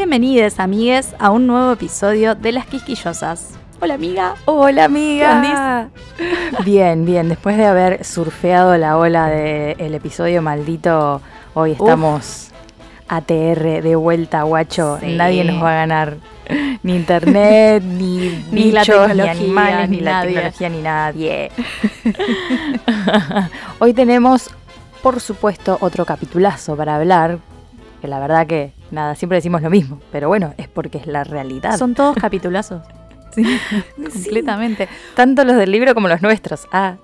Bienvenidos, amigues, a un nuevo episodio de Las Quisquillosas. Hola, amiga. Hola ¿Qué amiga. Bien, bien. Después de haber surfeado la ola del episodio maldito, hoy estamos ATR de vuelta, guacho. Sí. Nadie nos va a ganar. Ni internet, ni, Ni la bichos, ni tecnología, animales, ni, ni la nadie. tecnología, ni nadie. hoy tenemos, por supuesto, otro capitulazo para hablar. Que la verdad que, nada, siempre decimos lo mismo. Pero bueno, es porque es la realidad. Son todos capitulazos. Sí, completamente. Tanto los del libro como los nuestros. Ah,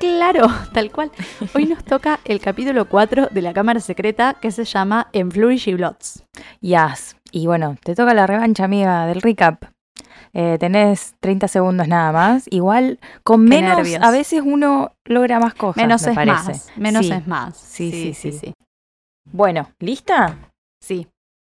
Claro, tal cual. Hoy nos toca el capítulo 4 de la Cámara Secreta que se llama En Flourish y Blots. Yes. Y bueno, te toca la revancha, amiga, del recap. Eh, tenés 30 segundos nada más. Igual, con Qué menos, nervios. a veces uno logra más cosas. Menos me es parece. más. Menos Sí. es más. Sí, sí, sí. sí. Bueno, ¿lista? Sí.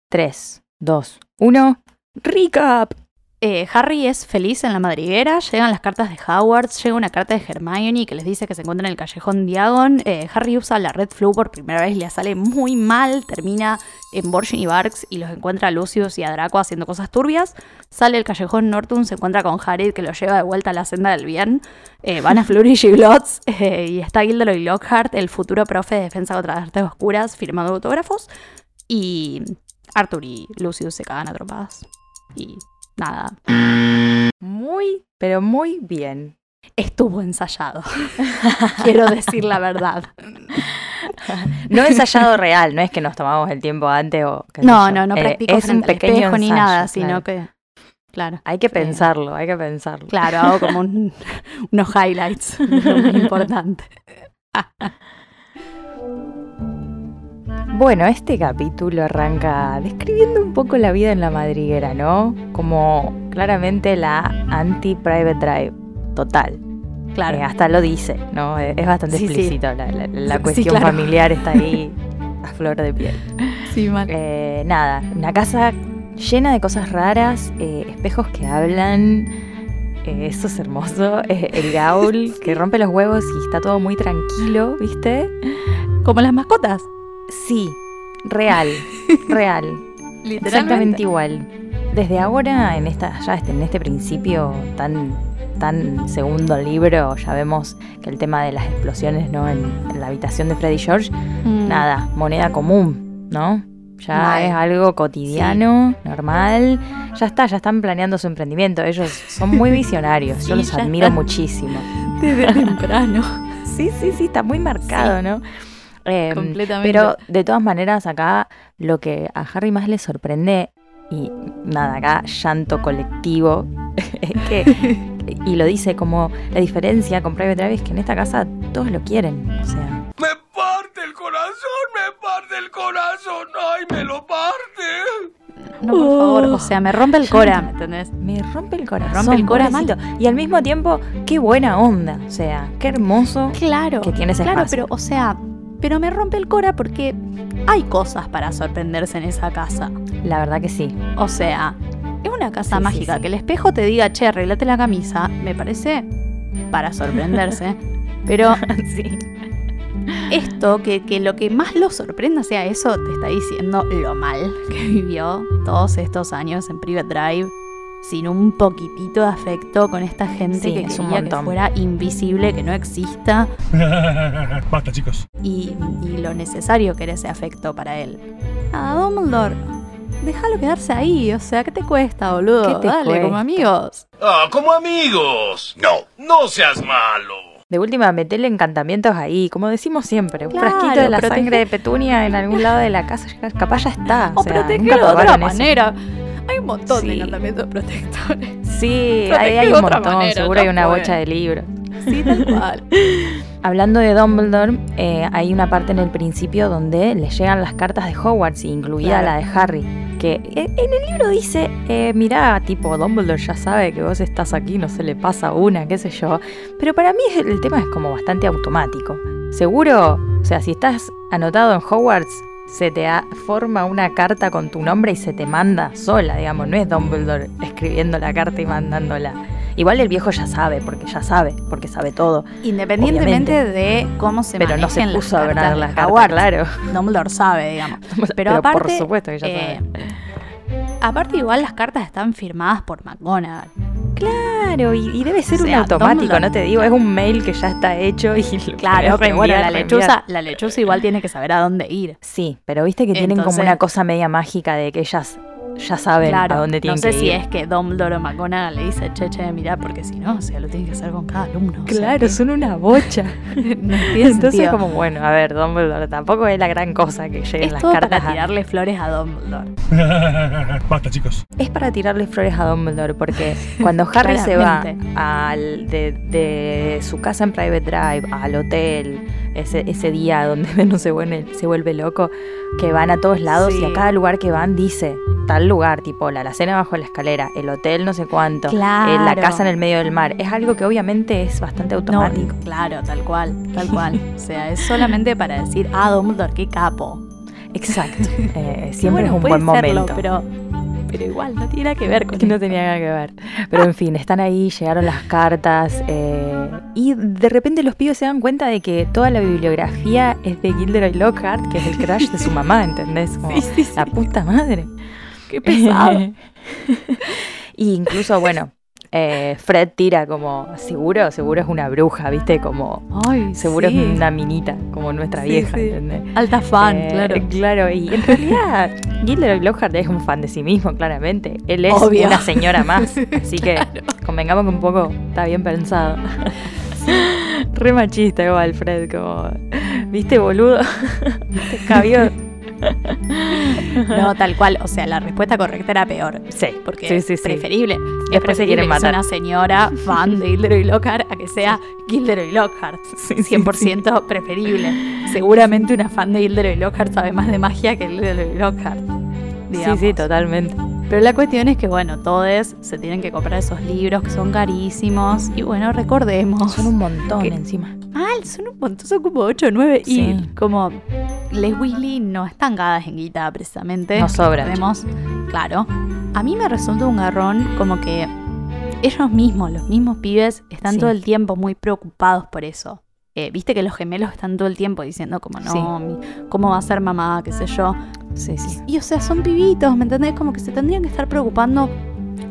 3, 2, 1. Recap. Eh, Harry es feliz en la madriguera, llegan las cartas de Howard, llega una carta de Hermione que les dice que se encuentra en el callejón Diagon. Eh, Harry usa la Red Flu por primera vez, le sale muy mal, termina en Borgin y Barks y los encuentra a Lucius y a Draco haciendo cosas turbias. Sale el callejón Norton, se encuentra con Harry que lo lleva de vuelta a la senda del bien. Eh, van a Flourish y eh, y está Gilderoy Lockhart, el futuro profe de defensa contra las artes oscuras, firmando autógrafos. Y Arthur y Lucius se cagan a trompadas. Y nada, Muy, pero muy bien. estuvo ensayado. Quiero decir la verdad. No ensayado real, no es que nos tomamos el tiempo antes o... sé No, yo. no, no Eh, practico es un pequeño espejo ni nada, sino claro. que. Claro. Hay que Sí. pensarlo, hay que pensarlo. Claro, hago como un- unos highlights. lo muy importante. Bueno, este capítulo arranca describiendo un poco la vida en la madriguera, ¿no? Como claramente la anti-private drive, total. Claro. Eh, hasta lo dice, ¿no? Eh, Es bastante Sí, sí. explícito, la, la- la Sí, cuestión claro. familiar está ahí a flor de piel. Sí, mal. Eh, nada, una casa llena de cosas raras, eh, espejos que hablan, eso es hermoso, el gaul que rompe los huevos y está todo muy tranquilo, ¿viste? Como las mascotas. Sí, real, real. Literalmente. Exactamente igual. Desde ahora, en esta, ya este- en este principio tan, tan segundo libro, ya vemos que el tema de las explosiones ¿no? en, en la habitación de Freddy George, Mm. nada, moneda común, ¿no? Ya Mal. es algo cotidiano, normal. Ya está, ya están planeando su emprendimiento. Ellos son muy visionarios. Sí, Yo los admiro muchísimo. Desde temprano. Sí, sí, sí, está muy marcado, ¿no? Eh, Completamente. pero de todas maneras, acá lo que a Harry más le sorprende, y nada, acá llanto colectivo, es que, y lo dice como la diferencia con Private Drive es que en esta casa todos lo quieren. O sea, Me parte el corazón, me parte el corazón, ay, me lo parte. No, por favor. O sea, me rompe el cora, ¿me entendés? me rompe el corazón. rompe el cora. Y al mismo tiempo, qué buena onda. O sea, qué hermoso. Claro. Que tiene ese Claro, espacio. pero, o sea, pero me rompe el cora porque hay cosas para sorprenderse en esa casa. La verdad que sí. O sea, es una casa Sí, sí, mágica. sí. Que el espejo te diga, che, arreglate la camisa, me parece para sorprenderse. Pero sí. esto, que, que lo que más lo sorprenda sea eso, te está diciendo lo mal que vivió todos estos años en Private Drive. Sin un poquitito de afecto con esta gente Sí, que es un quería que montón. fuera invisible, que no exista. Basta, chicos. y, y lo necesario que era ese afecto para él. Ah, Dumbledore, déjalo quedarse ahí, o sea, ¿qué te cuesta, boludo? ¿Qué te Dale, cuesta? como amigos. Ah, como amigos. No, no seas malo. De última, metele encantamientos ahí, como decimos siempre. Un Claro, frasquito de la protege- sangre de petunia en algún lado de la casa, capaz ya está. O sea, nunca protegerlo de otra eso. manera. Hay un montón de encantamientos protectores. Sí, Protege hay, un montón, manera, seguro hay una bocha de libros. Sí, tal cual. Hablando de Dumbledore, eh, hay una parte en el principio donde le llegan las cartas de Hogwarts, incluida Claro. la de Harry. Que eh, en el libro dice, eh, mirá, tipo, Dumbledore ya sabe que vos estás aquí, no se le pasa una, qué sé yo. Pero para mí el tema es como bastante automático. Seguro, o sea, si estás anotado en Hogwarts, se te ha- forma una carta con tu nombre y se te manda sola, digamos. No es Dumbledore escribiendo la carta y mandándola. Igual el viejo ya sabe, porque ya sabe, porque sabe todo. Independientemente de cómo se pero no se las puso a ver cartas las cartas, claro. Dumbledore sabe, digamos. Pero, Pero por aparte, supuesto que ya eh, sabe. aparte igual las cartas están firmadas por McGonagall. Claro, y, y debe ser o un automático, no te digo, es un mail que ya está hecho y lo Claro, pero bueno, la lechuza, la lechuza igual tiene que saber a dónde ir. Sí, pero viste que tienen como una cosa media mágica de que ellas ya saben Claro, a dónde no tienen sé que si ir. es que Dumbledore o McGonagall le dice, che, che, mirá, porque si no, o sea, lo tiene que hacer con cada alumno. o sea, Claro, que- son una bocha. no tiene Entonces sentido. como, bueno, a ver, Dumbledore tampoco es la gran cosa que lleguen es las todo cartas. para a- tirarle flores a Dumbledore. Basta, chicos. Es para tirarle flores a Dumbledore, porque cuando Harry se va al, de, de su casa en Private Drive al hotel, ese, ese día donde Venom se vuelve, se vuelve loco, que van a todos lados y a cada lugar que van dice tal lugar, tipo la alacena bajo la escalera, el hotel no sé cuánto, eh, la Claro. casa en el medio del mar. Es algo que obviamente es bastante No, automático. claro, tal cual, tal cual. O sea, es solamente para decir, ah, Dumbledore, qué capo. Exacto. Eh, siempre bueno, es un puede buen serlo, momento. pero, pero igual, no tiene nada que ver con que no tenía nada que ver. Pero en fin, están ahí, llegaron las cartas eh, y de repente los pibes se dan cuenta de que toda la bibliografía es de Gilderoy Lockhart, que es el crush de su mamá, ¿entendés? Como, Sí, sí, sí. La puta madre. Qué pesado. y incluso, bueno, eh, Fred tira como, seguro, seguro es una bruja, ¿viste? Como, Ay, seguro sí. es una minita, como nuestra Sí, vieja, sí. ¿entendés? Alta fan, Eh, claro. Claro, y en realidad Gilderoy Lockhart es un fan de sí mismo, claramente. Él es Obvio. una señora más, así que convengamos que un poco está bien pensado. Re machista igual, Fred, como, ¿viste, boludo? ¿Viste? No, tal cual. O sea, la respuesta correcta era peor. Sí, Porque sí, es sí, sí. preferible. es Después se quieren matar. una señora fan de Gilderoy Lockhart a que sea Gilderoy Lockhart. Sí, sí, 100% preferible. Seguramente una fan de Gilderoy Lockhart sabe más de magia que Gilderoy Lockhart. Sí, digamos. sí, totalmente. Pero la cuestión es que, bueno, todos se tienen que comprar esos libros que son carísimos. Y bueno, recordemos. Son un montón encima. Mal, son un montón, son como 8 o 9. Sí. Y como Les Weasley no están gadas en guita, precisamente. No. Recordemos, claro. A mí me resulta un garrón como que ellos mismos, los mismos pibes, están Sí. todo el tiempo muy preocupados por eso. Eh, Viste que los gemelos están todo el tiempo diciendo como, no, Sí. ¿cómo va a ser mamá? qué sé yo. Sí, sí. Y o sea, son pibitos, ¿me entendés? Como que se tendrían que estar preocupando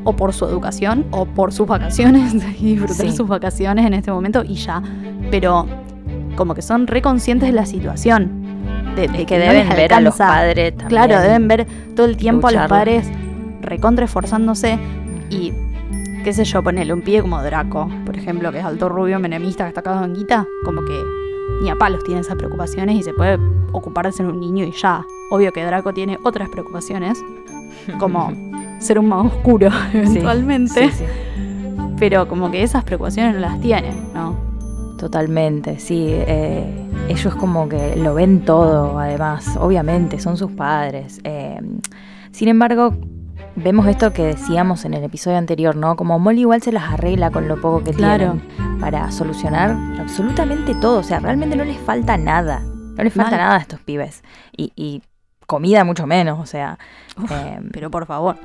o por su educación o por sus vacaciones y disfrutar Sí. sus vacaciones en este momento y ya. Pero como que son reconscientes de la situación. De, que no deben ver a los padres también. Claro, deben ver todo el tiempo a los padres recontra esforzándose y qué sé yo, ponele un pibe como Draco, por ejemplo, que es alto rubio menemista que está cagado en guita, como que ni a palos tiene esas preocupaciones y se puede ocupar de ser un niño y ya. Obvio que Draco tiene otras preocupaciones, como ser un mago oscuro eventualmente, sí, sí. pero como que esas preocupaciones no las tiene, ¿no? Totalmente, sí. eh, ellos como que lo ven todo, además, obviamente, son sus padres. eh, sin embargo, vemos esto que decíamos en el episodio anterior, ¿no? Como Molly igual se las arregla con lo poco que Claro. tienen para solucionar absolutamente todo. O sea, realmente no les falta nada. No les falta Mal. nada a estos pibes. Y, y comida mucho menos, o sea. Uf, eh, Pero por favor.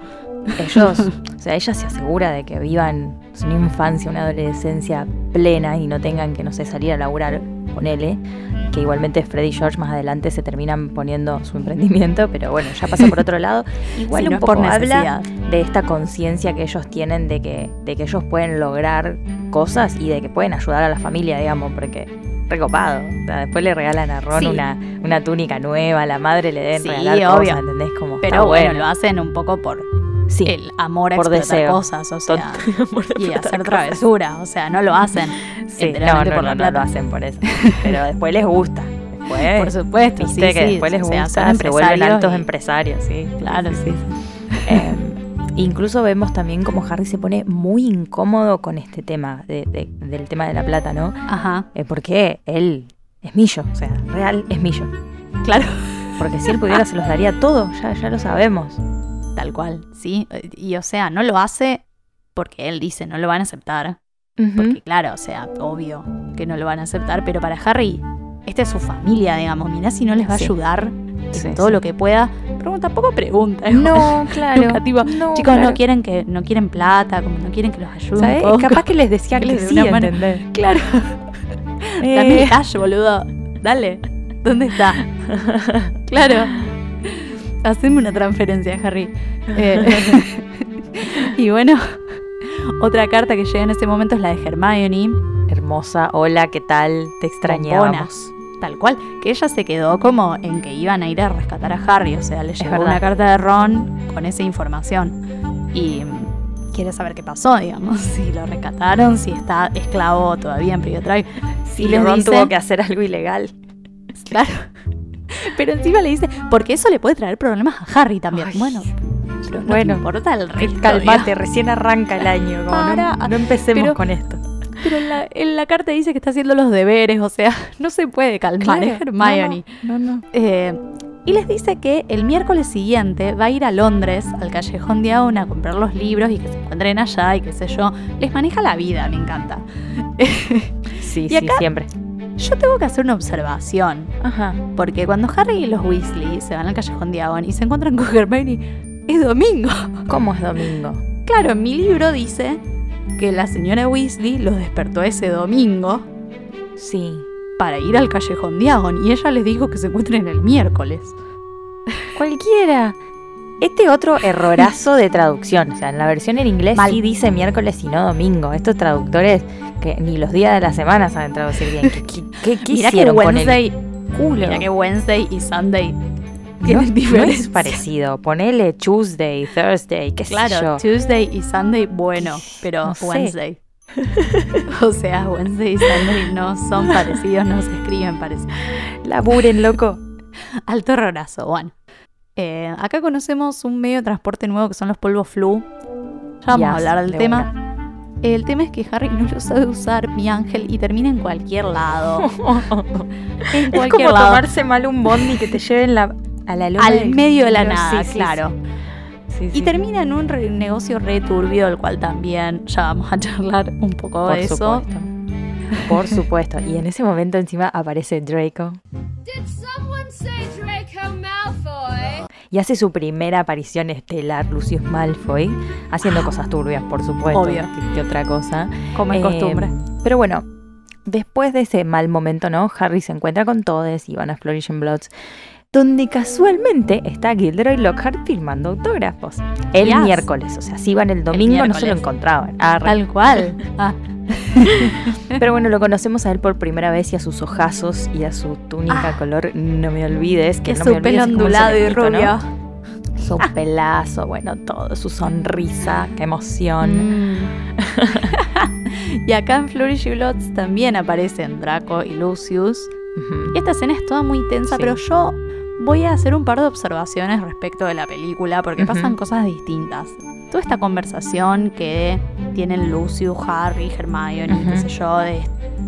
ellos, o sea, ella se asegura de que vivan una infancia, una adolescencia plena y no tengan que, no sé, salir a laburar, ponele, que igualmente Freddy y George más adelante se terminan poniendo su emprendimiento, pero bueno, ya pasa por otro lado. Igual Si un no poco habla de esta conciencia que ellos tienen de que, de que ellos pueden lograr cosas y de que pueden ayudar a la familia, digamos, porque recopado. O sea, después le regalan a Ron Sí. una, una túnica nueva, a la madre le deben Sí, regalar obvio. cosas, ¿entendés? Como, Pero bueno, bueno. lo hacen un poco por sí, el amor a por explotar deseo. cosas, o sea, y hacer cosas. travesuras, o sea, no lo hacen Sí, no, no, por no, la no plata. lo hacen por eso. Pero después les gusta. Después, Por supuesto, sí, que después les gusta, se vuelven altos y- empresarios, sí. Claro, sí. Eh, Incluso vemos también como Harry se pone muy incómodo con este tema, de- de- del tema de la plata, ¿no? Ajá, Eh, porque él es millo, o sea, real es millo. claro. Porque si él pudiera se los daría todo, ya, ya lo sabemos. Tal cual, sí. Y o sea, no lo hace porque él dice no lo van a aceptar. Porque claro, o sea, obvio que no lo van a aceptar, pero para Harry, esta es su familia, digamos. Mirá si no les va a Sí. ayudar en Sí, todo sí. lo que pueda. Pero tampoco pregunta. igual. No, claro. Nunca, tipo, no, Chicos, claro. no quieren que no quieren plata, como no quieren que los ayude ¿Sabes? un poco. Capaz que les decía Que les dé sí, una. Claro. Eh, Dame el cash, boludo. Dale. ¿Dónde está? claro. Haceme una transferencia, Harry. Eh, y bueno, otra carta que llega en ese momento es la de Hermione. Hermosa, hola, ¿qué tal? Te extrañábamos. Tal cual, que ella se quedó como en que iban a ir a rescatar a Harry, o sea, le llegó una carta de Ron con esa información. Y quiere saber qué pasó, digamos, si lo rescataron, si está esclavo todavía en Private Drive. Sí, Y Ron dice- tuvo que hacer algo ilegal. Claro. Pero encima le dice, porque eso le puede traer problemas a Harry también. Ay. Bueno, pero no Bueno, importa el resto. Calmate, digamos. recién arranca el año. Como no- no, empecemos Pero- con esto. Pero en la, en la carta dice que está haciendo los deberes, o sea, no se puede calmar, es Hermione. No, no. Eh, y les dice que el miércoles siguiente va a ir a Londres, al callejón de Aon, a comprar los libros y que se encuentren allá y qué sé yo. Les maneja la vida, me encanta. Sí, Y sí, siempre. Yo tengo que hacer una observación, Ajá. porque cuando Harry y los Weasley se van al callejón de Aon y se encuentran con Hermione, es domingo. ¿Cómo es domingo? Claro, en mi libro dice que la señora Weasley los despertó ese domingo Sí. para ir al callejón de Aon y ella les dijo que se encuentren el miércoles. Cualquiera. Este otro errorazo de traducción. O sea, en la versión en inglés Mal. sí dice miércoles y no domingo. Estos traductores que ni los días de la semana saben traducir bien. ¿Qué, qué, qué- qué Mira que hicieron con el mira que Wednesday y Sunday No, es parecido. Ponele Tuesday, Thursday, qué sé Claro, yo. Tuesday y Sunday, bueno, pero No sé. Wednesday. o sea, Wednesday y Sunday no son parecidos, no se escriben parecidos. Laburen, loco. Alto horrorazo, bueno. Eh, acá conocemos un medio de transporte nuevo que son los polvos flu. Ya vamos a hablar del de tema. El tema es que Harry no lo sabe usar, mi ángel, y termina en cualquier lado. en Es como lado. tomarse mal un bondi que te lleven la, a la luna Al del- medio de la Sí, nada, sí, claro. sí, Y sí. termina en un re- negocio re turbio, del cual también ya vamos a charlar un poco Por de eso. supuesto. Por supuesto. Y en ese momento encima aparece Draco Did someone say Draco Malfoy? y hace su primera aparición estelar, Lucius Malfoy, haciendo cosas turbias, por supuesto. Obvio. Que, que otra cosa. Como es Eh, costumbre. Pero bueno, después de ese mal momento, ¿no? Harry se encuentra con todos y van a Flourish and Bloods, donde casualmente está Gilderoy Lockhart firmando autógrafos. El Yes. miércoles, o sea, si iban el domingo no se lo encontraban. Ah, re- Tal cual. Ah, Pero bueno, lo conocemos a él por primera vez y a sus ojazos y a su túnica Ah. color no me olvides, que que no su me olvides pelo es como un ondulado y rubio. Su pelazo, bueno, todo, su sonrisa, qué emoción. Mm. y acá en Flourish y Bloods también aparecen Draco y Lucius. Y esta escena es toda muy tensa, Sí. pero yo voy a hacer un par de observaciones respecto de la película, porque pasan cosas distintas. Toda esta conversación que tienen Lucius, Harry, Hermione, qué Ujú. sé yo, de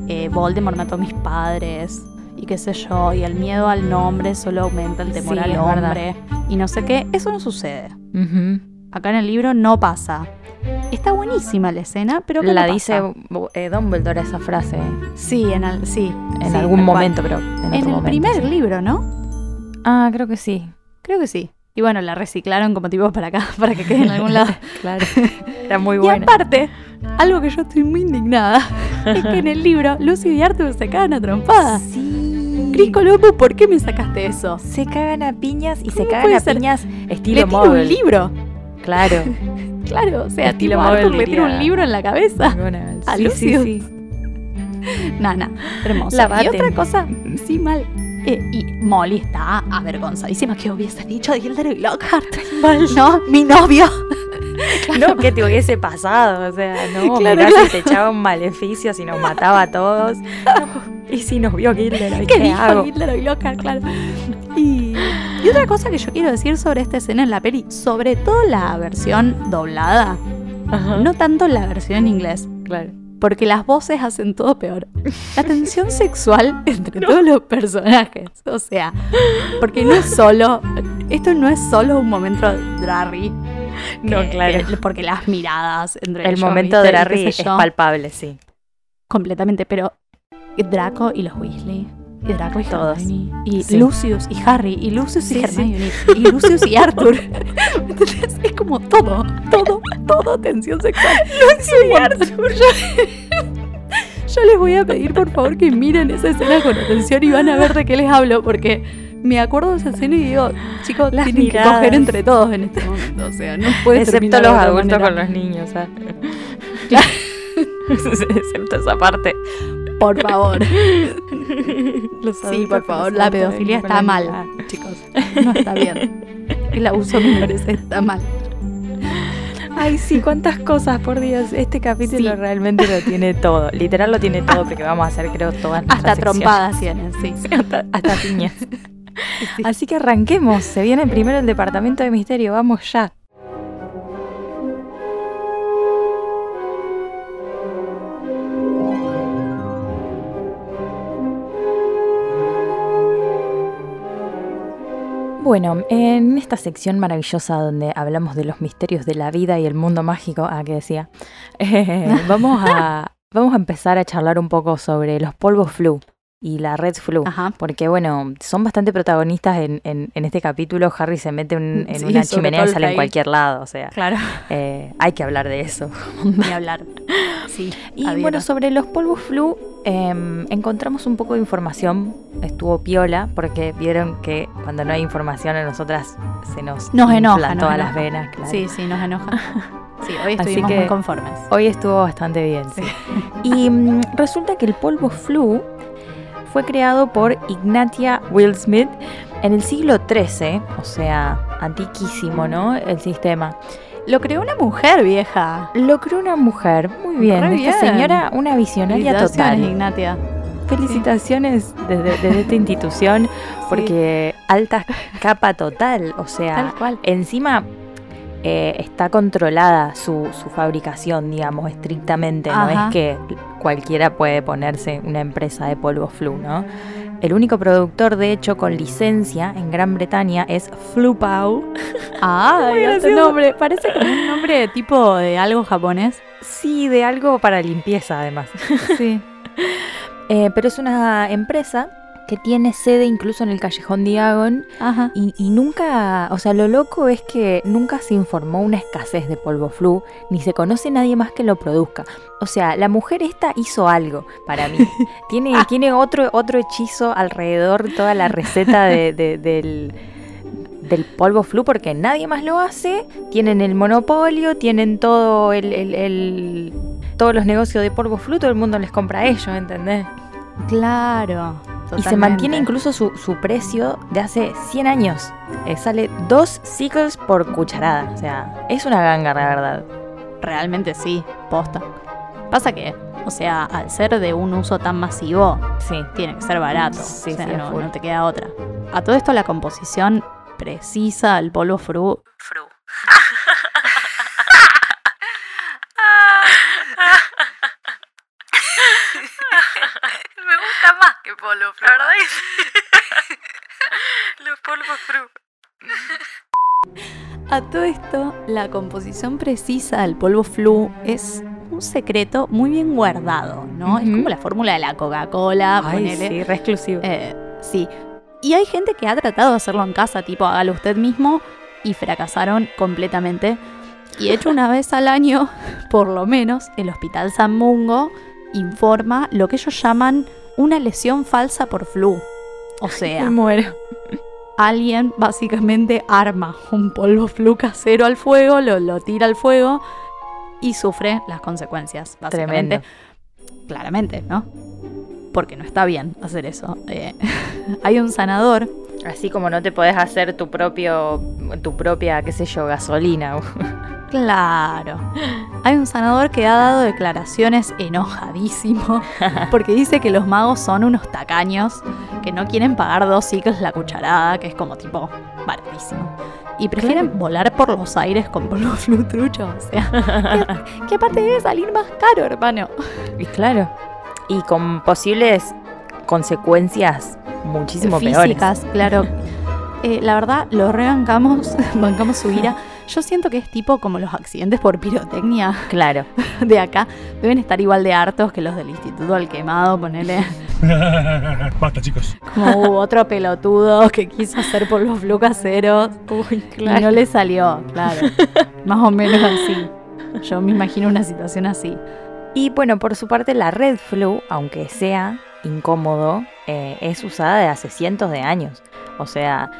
eh, Voldemort mató a mis padres, y qué sé yo, y el miedo al nombre solo aumenta el temor Sí, al hombre, y no sé qué, eso no sucede. Acá en el libro no pasa. Está buenísima la escena, pero La no dice eh, Dumbledore esa frase Sí, en, el, sí, en sí, algún cual. momento, pero en, otro el momento, primer sí. libro, ¿no? Ah, creo que sí. Creo que sí. Y bueno, la reciclaron como tipo para acá, para que quede en algún lado. Claro. Era muy y buena. aparte, algo que yo estoy muy indignada, es que en el libro Lucy y Arthur se cagan a trompadas. Sí. Cris Colombo, ¿por qué me sacaste eso? Se cagan a piñas y se ¿Cómo cagan a ser? piñas Le estilo tiro Marvel. un libro. Claro. Claro, o sea, Estilo tipo Arthur le tira un libro en la cabeza. Bueno, A sí, sí, Lucius. sí. Nana, hermoso. La y otra cosa, sí, mal. Eh, y Molly está avergonzadísima que hubiese dicho Gilderoy Lockhart. No, mi novio. No, que te hubiese pasado, o sea, no, Claro, mirá claro. si te echaba un maleficio, si nos mataba a todos. No, y si nos vio Gilderoy, ¿Qué ¿qué, dijo hago? Gilderoy Lockhart? Claro. Y, Y otra cosa que yo quiero decir sobre esta escena en la peli, sobre todo la versión doblada, no tanto la versión en inglés, Claro. Porque las voces hacen todo peor. La tensión sexual entre todos los personajes, o sea, porque no es solo, esto no es solo un momento Drarry. No, claro. que- porque las miradas entre El ellos, momento ¿viste? de Y qué Larry sé es palpable, sí. completamente, pero Draco y los Weasley. Y Draco y Todos. Y Sí. Lucius y Harry. Y Lucius y sí. Hermione. Y Lucius y Arthur. Entonces es como todo, todo, todo tensión sexual. Lucius y Arthur. Yo, les voy a pedir por favor que miren esa escena con atención y van a ver de qué les hablo porque me acuerdo de esa escena y digo, chicos, Las tienen miradas. que coger entre todos en este momento. O sea, no puede Excepto los adultos con los niños, ¿sabes? Excepto esa parte. Por favor. Sí, por favor, la pedofilia está mal, chicos. No está bien. El abuso de menores está mal. Ay, sí, cuántas cosas, por Dios. Este capítulo Sí. realmente lo tiene todo. Literal lo tiene todo porque vamos a hacer, creo, todas nuestras Hasta secciones. trompadas tienen, sí. hasta, hasta piñas. Sí. Así que arranquemos. Se viene primero el departamento de misterio. Vamos ya. Bueno, en esta sección maravillosa donde hablamos de los misterios de la vida y el mundo mágico, ah, que decía, eh, vamos, a, vamos a empezar a charlar un poco sobre los polvos flu y la red flu. Ajá. Porque bueno, son bastante protagonistas en, en, en este capítulo. Harry se mete un- en Sí, una chimenea y sale en cualquier lado. O sea, Claro. eh, hay que hablar de eso. Ni hablar. Sí. Y bueno, sobre los polvos flu, em, encontramos un poco de información. Estuvo piola, porque vieron que cuando no hay información a nosotras se nos, Nos enoja, nos todas las venas. claro. Sí, sí, nos enoja. Sí, hoy Así estuvimos que- muy conformes. Hoy estuvo bastante bien, sí. Y mm, resulta que el polvo flu fue creado por Ignatia Will Smith en el siglo XIII, o sea, antiquísimo, ¿no? El sistema. Lo creó una mujer vieja. Lo creó una mujer, muy bien. Re Esta bien. señora, una visionaria Felicitaciones, total. Ignatia. Felicitaciones desde, desde esta institución, porque alta capa total, o sea, Tal cual. encima eh, está controlada su, su fabricación, digamos, estrictamente. No es que cualquiera puede ponerse una empresa de polvo flu, ¿no? El único productor, de hecho, con licencia en Gran Bretaña es Flupau. Ah, gracioso. nombre. Parece como un nombre tipo de algo japonés. Sí, de algo para limpieza, además. Sí. Eh, pero es una empresa que tiene sede incluso en el callejón Diagon Ajá. y, y nunca, o sea, lo loco es que nunca se informó una escasez de polvo flu, ni se conoce nadie más que lo produzca. O sea, la mujer esta hizo algo para mí. Tiene, tiene otro, otro hechizo alrededor toda la receta de- de- del, del polvo flu porque nadie más lo hace. Tienen el monopolio, tienen todo el, el- el- todos los negocios de polvo flu, todo el mundo les compra a ellos, ¿entendés? Claro. Y se mantiene incluso su, su precio de hace 100 años. Eh, sale dos sickles por cucharada. O sea, es una ganga, la verdad. Realmente sí, posta. Pasa que, o sea, al ser de un uso tan masivo, Sí. tiene que ser barato. Sí, o sea, sí, no te queda otra. A todo esto la composición precisa del polvo fru. Fru. Más que polvo flu. La verdad Los polvos fru. A todo esto, la composición precisa del polvo flu es un secreto muy bien guardado, ¿no? Es como la fórmula de la Coca-Cola, ponele. sí, re exclusivo. Eh, sí. Y hay gente que ha tratado de hacerlo en casa, tipo hágalo usted mismo, y fracasaron completamente. Y de hecho, una vez al año, por lo menos, el Hospital San Mungo informa lo que ellos llaman una lesión falsa por flu. O sea, Me muero. alguien básicamente arma un polvo flu casero al fuego, lo, lo tira al fuego y sufre las consecuencias, básicamente. Tremendo. Claramente, ¿no? Porque no está bien hacer eso. Eh, hay un sanador, Así como no te podés hacer tu propio, tu propia, qué sé yo, gasolina. Claro. Hay un sanador que ha dado declaraciones enojadísimo porque dice que los magos son unos tacaños que no quieren pagar dos ciclos la cucharada, que es como tipo baratísimo. Y prefieren volar por los aires con polvo flutrucho. O sea, que aparte debe salir más caro, hermano. Y claro. Y con posibles consecuencias muchísimo Físicas, claro. Eh, la verdad, lo rebancamos, bancamos su ira. Yo siento que es tipo como los accidentes por pirotecnia peores. Claro. de acá. Deben estar igual de hartos que los del Instituto al Quemado, ponele. Basta, chicos. Como hubo otro pelotudo que quiso hacer polvo flu caseros Uy, y no le salió, claro. Más o menos así. Yo me imagino una situación así. Y bueno, por su parte, la Red Flu, aunque sea incómodo, eh, es usada de hace cientos de años. O sea,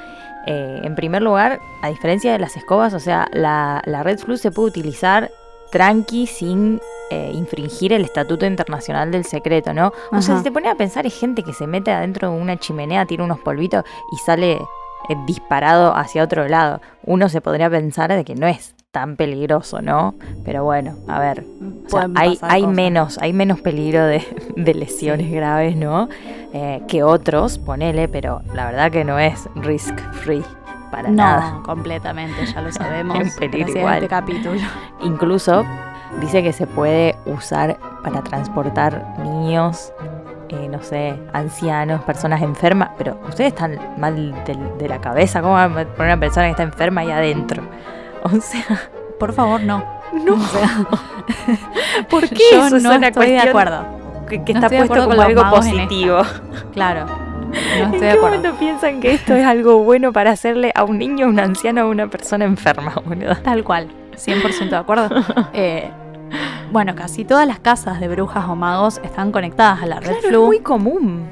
eh, en primer lugar, a diferencia de las escobas, o sea, la, la Red Flu se puede utilizar tranqui sin eh, infringir el Estatuto Internacional del Secreto, ¿no? O sea, si te pones a pensar, hay gente que se mete adentro de una chimenea, tira unos polvitos y sale eh, disparado hacia otro lado. Uno se podría pensar de que no es tan peligroso, ¿no? Pero bueno, a ver, o sea, Pueden hay, hay menos, hay menos peligro de, de lesiones graves, ¿no? Eh, que otros, ponele, pero la verdad que no es risk free para No, nada. completamente, ya lo sabemos. Es un peligro a igual. este capítulo. Incluso dice que se puede usar para transportar niños, eh, no sé, ancianos, personas enfermas, pero ustedes están mal del- de, la cabeza, ¿cómo van a poner una persona que está enferma ahí adentro? O sea, Por favor, no. no. O sea, ¿Por qué yo eso es no una estoy de acuerdo. que, que No está de puesto como algo en positivo? Claro. No ¿En estoy de qué acuerdo. momento piensan que esto es algo bueno para hacerle a un niño, a un anciano, a una persona enferma, boludo? Tal cual, 100% de acuerdo. Eh, bueno, casi todas las casas de brujas o magos están conectadas a la red Claro, es flu. muy común.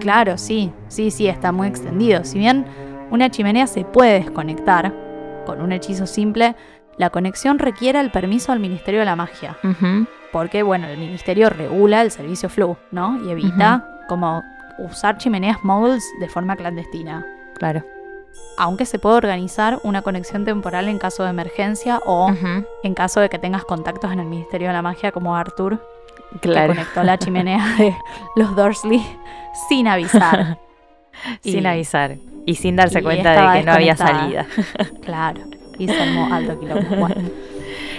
Claro, sí, sí, sí, está muy extendido. Si bien una chimenea se puede desconectar con un hechizo simple, la conexión requiere el permiso del Ministerio de la Magia. Porque, bueno, el Ministerio regula el servicio flu, ¿no? Y evita como usar chimeneas moguls de forma clandestina. Claro. Aunque se puede organizar una conexión temporal en caso de emergencia o en caso de que tengas contactos en el Ministerio de la Magia como Arthur, que Claro. conectó la chimenea de los Dursley sin avisar. Sin avisar. Y sin darse y cuenta de que no había salida. Claro. Y se armó alto quilombo. Bueno,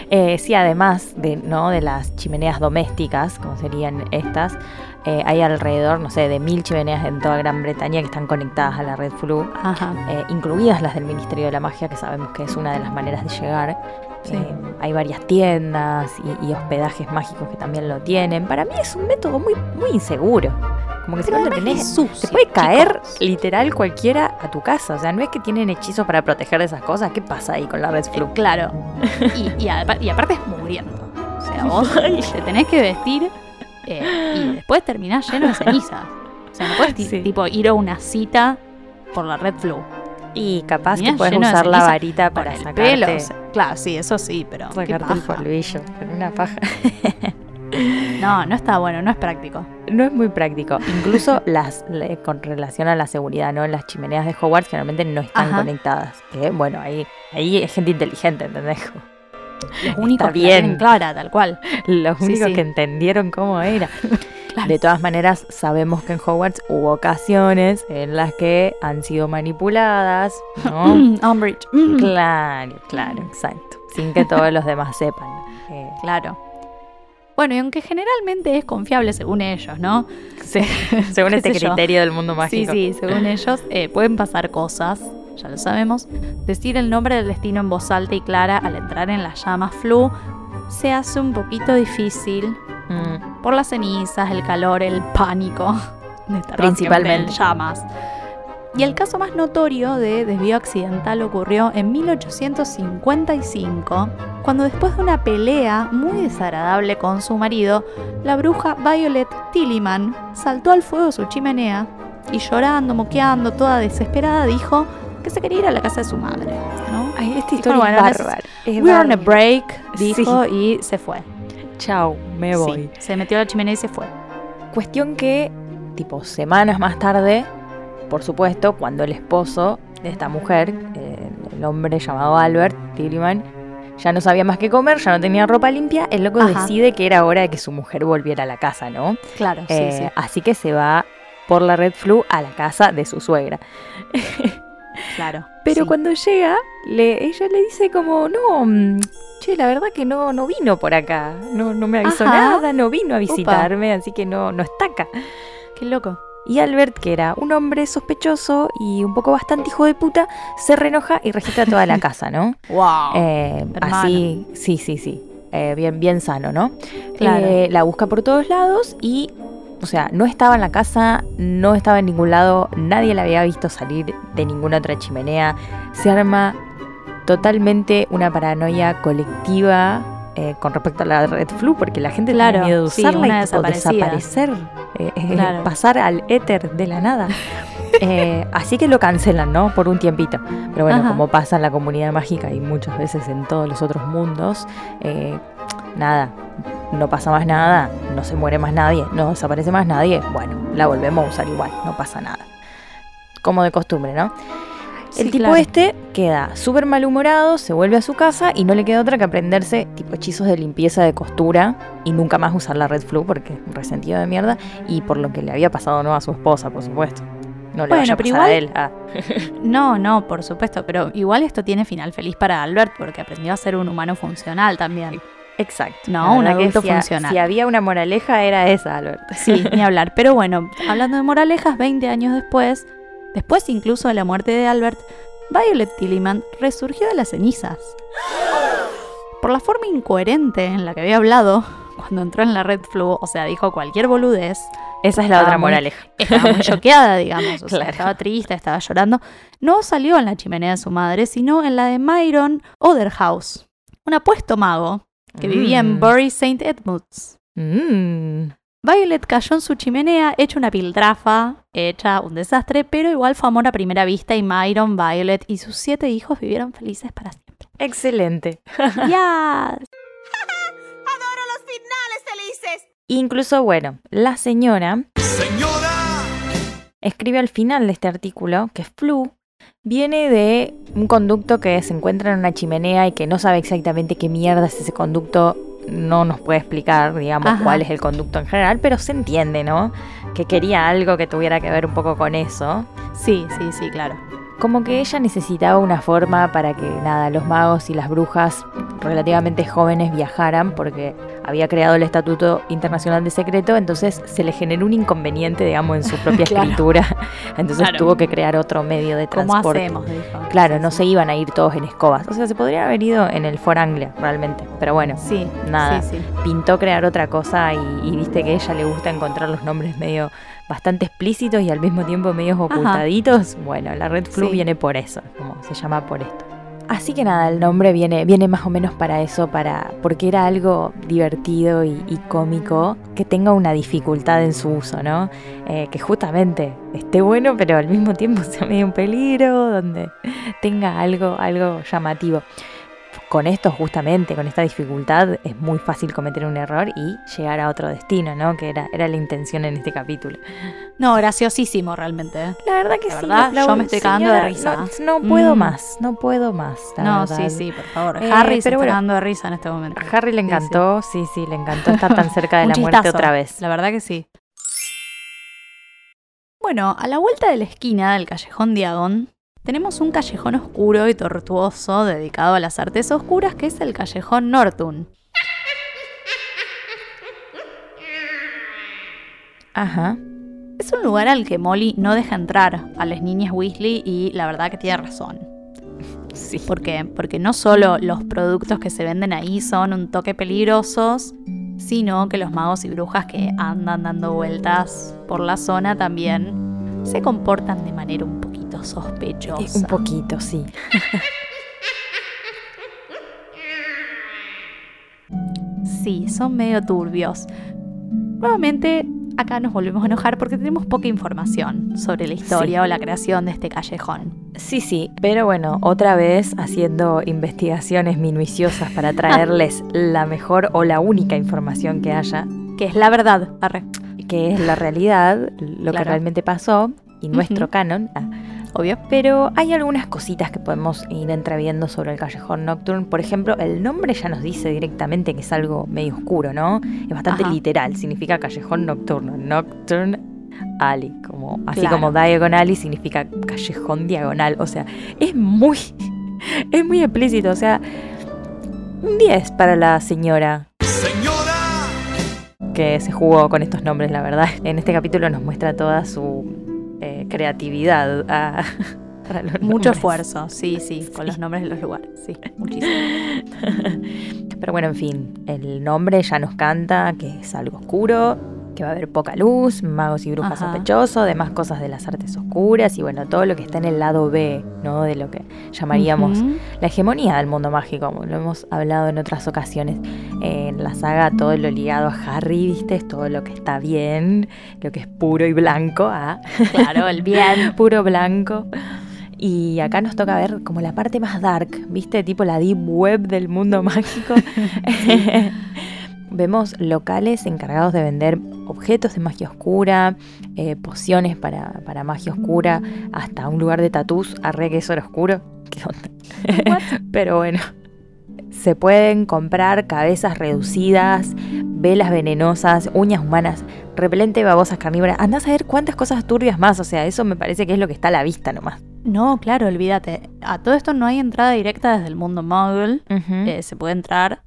Eh, sí, además de, ¿no? de las chimeneas domésticas, como serían estas, eh, hay alrededor, no sé, de mil chimeneas en toda Gran Bretaña que están conectadas a la red Flu, Ajá. eh, incluidas las del Ministerio de la Magia, que sabemos que es una de las maneras de llegar. Sí. Eh, hay varias tiendas y, y hospedajes mágicos que también lo tienen. Para mí es un método muy, muy inseguro. Como que si Pero no lo además tenés, sucio, te puede caer chicos. literal cualquiera a tu casa. O sea, no es que tienen hechizos para proteger de esas cosas. ¿Qué pasa ahí con la red Flu? Eh, claro. Y, y, apa- y aparte es mugriento. O sea, vos te tenés que vestir eh, y después terminás lleno de cenizas. O sea, no puedes Sí. tipo ir a una cita por la red flu. Y capaz que puedes usar la varita para sacarte, pelo. o sea, claro, sí, eso sí, pero. sacarte el polvillo. Pero una paja. No, no está bueno, no es práctico. No es muy práctico. Incluso las con relación a la seguridad, ¿no? Las chimeneas de Hogwarts generalmente no están Ajá. conectadas. Que bueno, ahí, ahí es gente inteligente, ¿entendés? Los únicos que bien. tienen clara, tal cual. Los Sí, únicos sí. que entendieron cómo era. Claro. De todas maneras, sabemos que en Hogwarts hubo ocasiones en las que han sido manipuladas, ¿no? Umbridge. mm. Claro, claro, exacto. Sin que todos los demás sepan. Eh, Claro. Bueno, y aunque generalmente es confiable según ellos, ¿no? sí, según este yo. criterio del mundo Sí, mágico. sí, según ellos eh, pueden pasar cosas, ya lo sabemos. Decir el nombre del destino en voz alta y clara al entrar en las llamas flu se hace un poquito difícil Mm, por las cenizas, el calor, el pánico de estar Principalmente. en llamas. Y el caso más notorio de desvío accidental ocurrió en 1855, cuando después de una pelea muy desagradable con su marido, la bruja Violet Tilliman saltó al fuego de su chimenea y llorando, moqueando, toda desesperada, dijo que se quería ir a la casa de su madre. ¿no? Ay, esta historia bueno, es bárbara. We're on a break, dijo, y se fue. Chau, me Sí, voy. se metió a la chimenea y se fue. Cuestión que, tipo, semanas más tarde, por supuesto, cuando el esposo de esta mujer, eh, el hombre llamado Albert Tilliman, ya no sabía más qué comer, ya no tenía ropa limpia, el loco Ajá. decide que era hora de que su mujer volviera a la casa, ¿no? Claro, sí, Eh, sí. Así que se va por la Red Flu a la casa de su suegra. Claro. Pero sí. cuando llega, le, ella le dice como, no, mm, che, la verdad que no, no vino por acá, no, no me avisó Ajá. nada, no vino a visitarme, así que no, no está acá. Qué loco. Y Albert, que era un hombre sospechoso y un poco bastante hijo de puta, se reenoja y registra toda la casa, ¿no? Wow. Eh, así, sí, sí, sí. Eh, bien, bien sano, ¿no? Claro. Eh, la busca por todos lados y, o sea, no estaba en la casa, no estaba en ningún lado, nadie la había visto salir de ninguna otra chimenea. Se arma totalmente una paranoia colectiva eh, con respecto a la Red Flu, porque la gente Claro, tiene miedo de usarla y desaparecida. desaparecer, eh, eh, pasar al éter de la nada. Así que lo cancelan, ¿no? Por un tiempito. Pero bueno, Ajá. como pasa en la comunidad mágica y muchas veces en todos los otros mundos, nada, no pasa más nada, no se muere más nadie, no desaparece más nadie, bueno, la volvemos a usar igual, no pasa nada. Como de costumbre, ¿no? El tipo claro. este queda súper malhumorado, se vuelve a su casa y no le queda otra que aprenderse tipo hechizos de limpieza de costura y nunca más usar la Red Flu porque es un resentido de mierda y por lo que le había pasado no a su esposa, por supuesto. No le Bueno, vaya a pero pasar a igual- él. Ah. No, no, por supuesto, pero igual esto tiene final feliz para Albert porque aprendió a ser un humano funcional también. Exacto. No, un adulto si a- funcional. Si había una moraleja era esa, Albert. Sí, ni hablar. Pero bueno, hablando de moralejas, 20 años después, después incluso de la muerte de Albert, Violet Tilliman resurgió de las cenizas. Por la forma incoherente en la que había hablado cuando entró en la Red Flu, o sea, dijo cualquier boludez, Esa es la otra muy- moraleja. estaba muy choqueada, digamos, o sea, estaba triste, estaba llorando. No salió en la chimenea de su madre, sino en la de Myron Otherhouse, un apuesto mago que vivía en Mm. Bury St. Edmunds. Mm. Violet cayó en su chimenea, hecha una piltrafa, hecha un desastre, pero igual fue amor a primera vista y Myron, Violet y sus siete hijos vivieron felices para siempre. Excelente. ¡Ya! ¡Adoro los finales felices! Incluso, bueno, la señora Señora. escribe al final de este artículo que flu viene de un conducto que se encuentra en una chimenea y que no sabe exactamente qué mierda es ese conducto. No nos puede explicar, digamos, Ajá. cuál es el conducto en general, pero se entiende, ¿no? Que quería algo que tuviera que ver un poco con eso. Sí, sí, sí, claro. Como que ella necesitaba una forma para que nada, los magos y las brujas relativamente jóvenes viajaran porque había creado el Estatuto Internacional de Secreto, entonces se le generó un inconveniente, digamos, en su propia Claro. escritura. Entonces Claro. tuvo que crear otro medio de ¿Cómo transporte. hacemos? Dijo. Claro, Sí, no sí. se iban a ir todos en escobas. O sea, se podrían haber ido en el For Anglia, realmente. Pero bueno, Sí, nada. sí, pintó crear otra cosa y, y viste que a ella le gusta encontrar los nombres medio bastante explícitos y al mismo tiempo medios ocultaditos. Bueno, la Red Flu viene por eso, como se llama por esto. Así que nada, el nombre viene, viene más o menos para eso, para, porque era algo divertido y, cómico, que tenga una dificultad en su uso, ¿no? Eh, que justamente esté bueno, pero al mismo tiempo sea medio un peligro, donde tenga algo, algo llamativo con esto justamente, con esta dificultad, es muy fácil cometer un error y llegar a otro destino, ¿no? Que era, era la intención en este capítulo. No, graciosísimo realmente. ¿eh? La verdad que La sí. la- yo me estoy cagando de risa. No, no puedo Mm. más, no puedo más. la No, verdad. sí, sí, por favor. Eh, Harry se está bueno. cagando de risa en este momento. A Harry le sí. encantó, sí, sí, le encantó estar tan cerca de la muerte otra vez. La verdad que sí. Bueno, a la vuelta de la esquina del callejón Diagon, tenemos un callejón oscuro y tortuoso dedicado a las artes oscuras que es el callejón Nortun. Ajá. Es un lugar al que Molly no deja entrar a las niñas Weasley y la verdad que tiene razón. Sí. ¿Por qué? Porque no solo los productos que se venden ahí son un toque peligrosos, sino que los magos y brujas que andan dando vueltas por la zona también se comportan de manera un poquito sospechosa. Un poquito, sí. Sí, son medio turbios. Nuevamente, acá nos volvemos a enojar porque tenemos poca información sobre la historia Sí. o la creación de este callejón. Sí, sí, pero bueno, otra vez haciendo investigaciones minuciosas para traerles la mejor o la única información que haya, Que es la verdad. Arre. que es la realidad, lo que realmente pasó y nuestro canon. Ah, Obvio. Pero hay algunas cositas que podemos ir entreviendo sobre el callejón Nocturne. Por ejemplo, el nombre ya nos dice directamente que es algo medio oscuro, ¿no? Es bastante Ajá. literal, significa callejón nocturno. Nocturne Alley, como, así Claro. como Diagon Alley significa callejón diagonal. O sea, es muy, es muy explícito. O sea, un 10 para la señora Señora. que se jugó con estos nombres, la verdad. En este capítulo nos muestra toda su creatividad. a- para los Mucho nombres. esfuerzo, sí, sí, con los nombres de los lugares, sí, muchísimo. Pero bueno, en fin, el nombre ya nos canta que es algo oscuro, que va a haber poca luz, magos y brujas Ajá. sospechosos, demás cosas de las artes oscuras y bueno, todo lo que está en el lado B, ¿no? De lo que llamaríamos la hegemonía del mundo mágico, como lo hemos hablado en otras ocasiones. En la saga, todo lo ligado a Harry, ¿viste? Es todo lo que está bien, lo que es puro y blanco, ¿ah? Claro, el bien. puro blanco. Y acá nos toca ver como la parte más dark, ¿viste? Tipo la deep web del mundo mágico. Vemos locales encargados de vender objetos de magia oscura, eh, pociones para, para magia oscura, hasta un lugar de tatús, arre que era oscuro. ¿Qué onda? Pero bueno, se pueden comprar cabezas reducidas, velas venenosas, uñas humanas, repelente babosas carnívoras. Andás a ver cuántas cosas turbias más. O sea, eso me parece que es lo que está a la vista nomás. No, claro, olvídate. A todo esto no hay entrada directa desde el mundo muggle. Eh, se puede entrar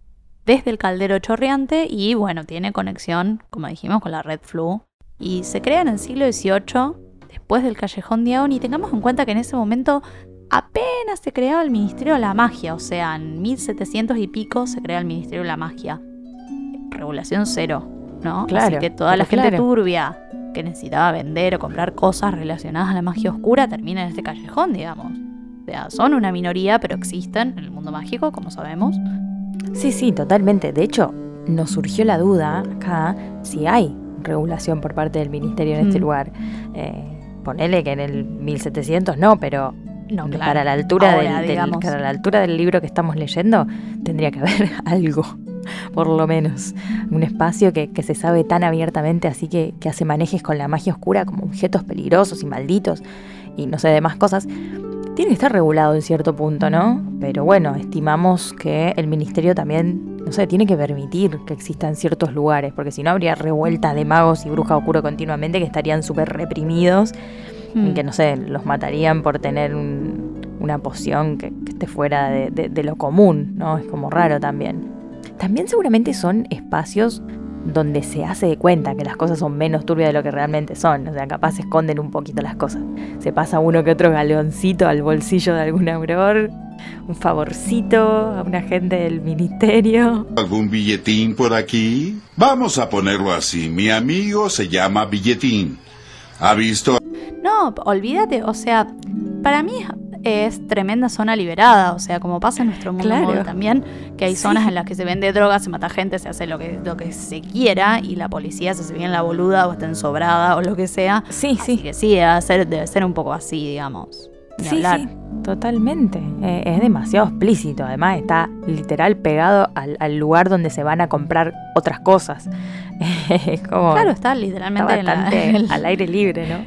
desde el caldero chorreante y bueno, tiene conexión, como dijimos, con la Red Flu. Y se crea en el siglo XVIII, después del Callejón Diagon, y tengamos en cuenta que en ese momento apenas se creaba el Ministerio de la Magia, o sea, en 1700 y pico se crea el Ministerio de la Magia. Regulación cero, ¿no? Claro, Así que toda la gente claro. turbia que necesitaba vender o comprar cosas relacionadas a la magia oscura termina en este callejón, digamos. O sea, son una minoría, pero existen en el mundo mágico, como sabemos. Sí, sí, totalmente. De hecho, nos surgió la duda acá si hay regulación por parte del ministerio en este Mm. lugar. Eh, ponele que en el 1700 no, pero No, claro. para la altura Ahora, del, para la altura del libro que estamos leyendo tendría que haber algo, por lo menos. Un espacio que, que se sabe tan abiertamente, así que, que hace manejes con la magia oscura como objetos peligrosos y malditos y no sé, demás cosas. Tiene que estar regulado en cierto punto, ¿no? Pero bueno, estimamos que el ministerio también, no sé, tiene que permitir que existan ciertos lugares, porque si no habría revueltas de magos y brujas oscuros continuamente que estarían súper reprimidos Mm. y que no sé, los matarían por tener un- una poción que, que esté fuera de, de- de lo común, ¿no? Es como raro también. También seguramente son espacios donde se hace de cuenta que las cosas son menos turbias de lo que realmente son. O sea, capaz se esconden un poquito las cosas. Se pasa uno que otro galeoncito al bolsillo de algún auror, un favorcito a un agente del ministerio. ¿Algún billetín por aquí? Vamos a ponerlo así. Mi amigo se llama Billetín. ¿Ha visto No, olvídate, o sea, para mí es tremenda zona liberada, o sea, como pasa en nuestro mundo Claro. también, que hay Sí. zonas en las que se vende drogas, se mata gente, se hace lo que, lo que se quiera y la policía se hace bien la boluda o está ensobrada o lo que sea. Sí, Así que sí, debe ser, debe ser un poco así, digamos. Sí, hablar. sí, totalmente. Eh, es demasiado explícito. Además, está literal pegado al, al lugar donde se van a comprar otras cosas. es como. Claro, está literalmente bastante en al aire libre, ¿no?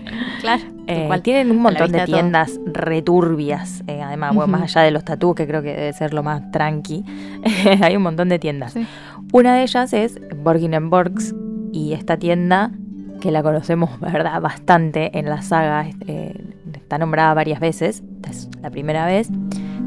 Claro. Eh, igual. tienen un montón de tiendas returbias. eh, además, bueno, más allá de los tatús, que creo que debe ser lo más tranqui, hay un montón de tiendas. Sí. Una de ellas es Borgin Borgs y esta tienda que la conocemos, ¿verdad? Bastante en la saga, eh, está nombrada varias veces, esta es la primera vez,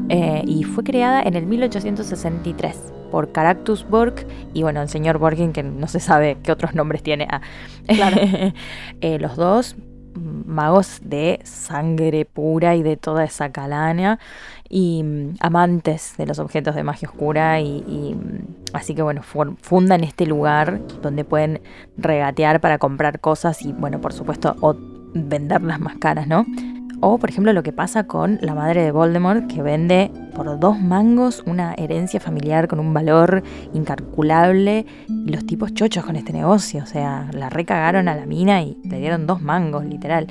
eh, y fue creada en el 1863 por Caractus Borg y bueno, el señor Borgin, que no se sabe qué otros nombres tiene. Ah, Claro. eh, los dos magos de sangre pura y de toda esa calaña y mm, amantes de los objetos de magia oscura y, y, mm, así que bueno fu- fundan este lugar donde pueden regatear para comprar cosas y bueno por supuesto venderlas más caras no o por ejemplo lo que pasa con la madre de Voldemort que vende por dos mangos una herencia familiar con un valor incalculable y los tipos chochos con este negocio o sea la recagaron a la mina y le dieron dos mangos literal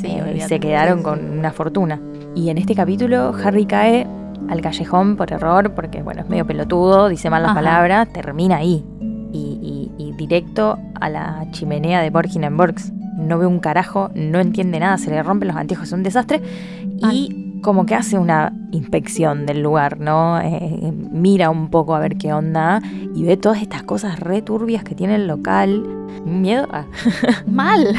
Sí, eh, y se quedaron con una fortuna. Y en este capítulo Harry cae al callejón por error, porque bueno, es medio pelotudo, dice mal las palabras, termina ahí. Y, y- y directo a la chimenea de Borgin Borgs. No ve un carajo, no entiende nada, se le rompen los anteojos, es un desastre. Y como que hace una inspección del lugar, ¿no? Eh, mira un poco a ver qué onda y ve todas estas cosas re turbias que tiene el local. Miedo. Ah. Mal.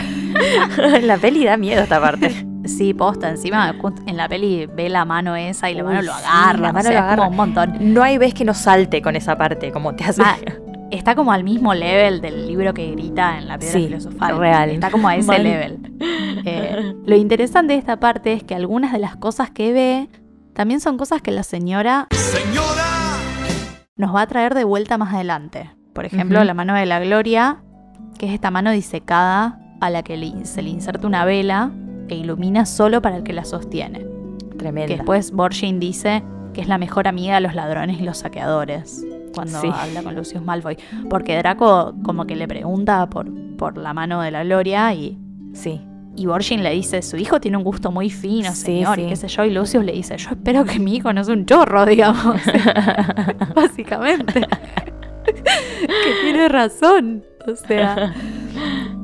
la peli da miedo esta parte. Sí, posta, encima en la peli ve la mano esa y la Uy, mano lo sí, agarra, la o mano sea, lo es como agarra. un montón. No hay vez que no salte con esa parte, como te hace. Ah, está como al mismo level del libro que grita en la piedra Sí, filosofal. real. Está como a ese Mal. level. Eh, lo interesante de esta parte es que algunas de las cosas que ve también son cosas que la señora nos va a traer de vuelta más adelante. Por ejemplo, la mano de la gloria, que es esta mano disecada a la que le- se le inserta una vela e ilumina solo para el que la sostiene. Tremenda. Que después Borgin dice que es la mejor amiga de los ladrones y los saqueadores. Cuando Sí. habla con Lucius Malfoy. Porque Draco como que le pregunta por, por la mano de la gloria y, Sí. y Borgin le dice, su hijo tiene un gusto muy fino, señor, sí. y qué sé yo. Y Lucius le dice, yo espero que mi hijo no sea un chorro, digamos. Básicamente. que tiene razón. O sea.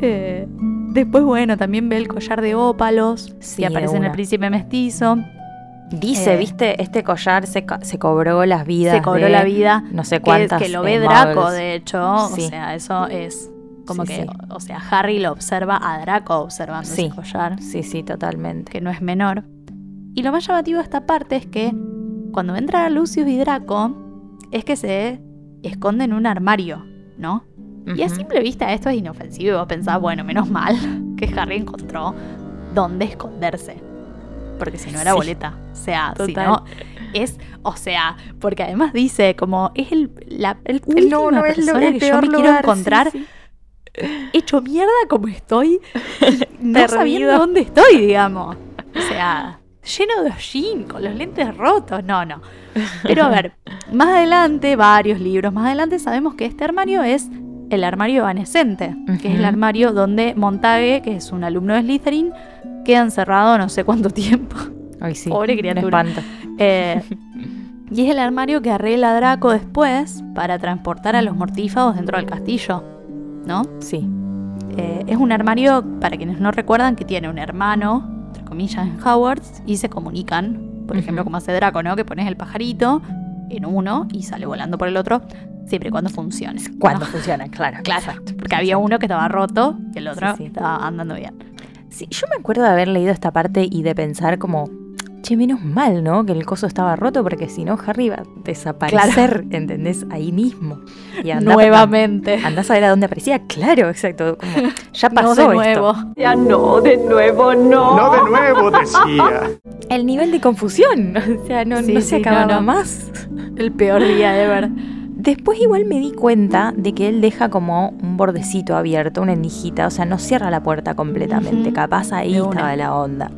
eh, después, bueno, también ve el collar de ópalos Sí, que aparece en el príncipe mestizo. Dice, Eh. viste, este collar se, co- se cobró las vidas. se cobró de la vida. No sé Que, cuántas. que lo eh, ve Draco, muggles. de hecho. Sí. O sea, eso es como Sí, que. sí. O sea, Harry lo observa a Draco observando ese collar, Sí, sí, totalmente. que no es menor. Y lo más llamativo de esta parte es que cuando entra Lucius y Draco, es que se esconde en un armario, ¿no? Y a simple vista esto es inofensivo pensás, bueno, menos mal que Harry encontró dónde esconderse. Porque si no era Sí. boleta. O sea, si no es, o sea, porque además dice como es el, la El- última no, lo- persona el que yo me quiero lugar, encontrar sí. hecho mierda como estoy, no sabiendo dónde estoy, digamos. O sea, lleno de hollín, con los lentes rotos. No, no. Pero a ver, más adelante, varios libros más adelante, sabemos que este armario es el armario evanescente, que es el armario donde Montague, que es un alumno de Slytherin, queda encerrado no sé cuánto tiempo. Ay, sí. Pobre criatura. Eh, y es el armario que arregla Draco después para transportar a los mortífagos dentro del castillo, ¿no? Sí. Eh, es un armario, para quienes no recuerdan, que tiene un hermano, entre comillas, en Hogwarts, y se comunican. Por ejemplo, como hace Draco, ¿no? Que pones el pajarito en uno y sale volando por el otro, siempre y cuando funcione. ¿no? Cuando funciona, claro. Claro, exacto. porque había uno que estaba roto y el otro Sí, sí. estaba andando bien. Sí, yo me acuerdo de haber leído esta parte y de pensar como, che, menos mal, ¿no? Que el coso estaba roto porque si no Harry iba a desaparecer, ¿entendés? Ahí mismo. Y andá- Nuevamente. Andás a ver a dónde aparecía. Claro, exacto. Como, ya pasó No de esto. Ya no, de nuevo no. No de nuevo, decía. El nivel de confusión. O sea, no, Sí, no sí, se no, acababa no. más. El peor día ever. Después igual me di cuenta de que él deja como un bordecito abierto, una endijita, o sea, no cierra la puerta completamente, capaz ahí De estaba la onda.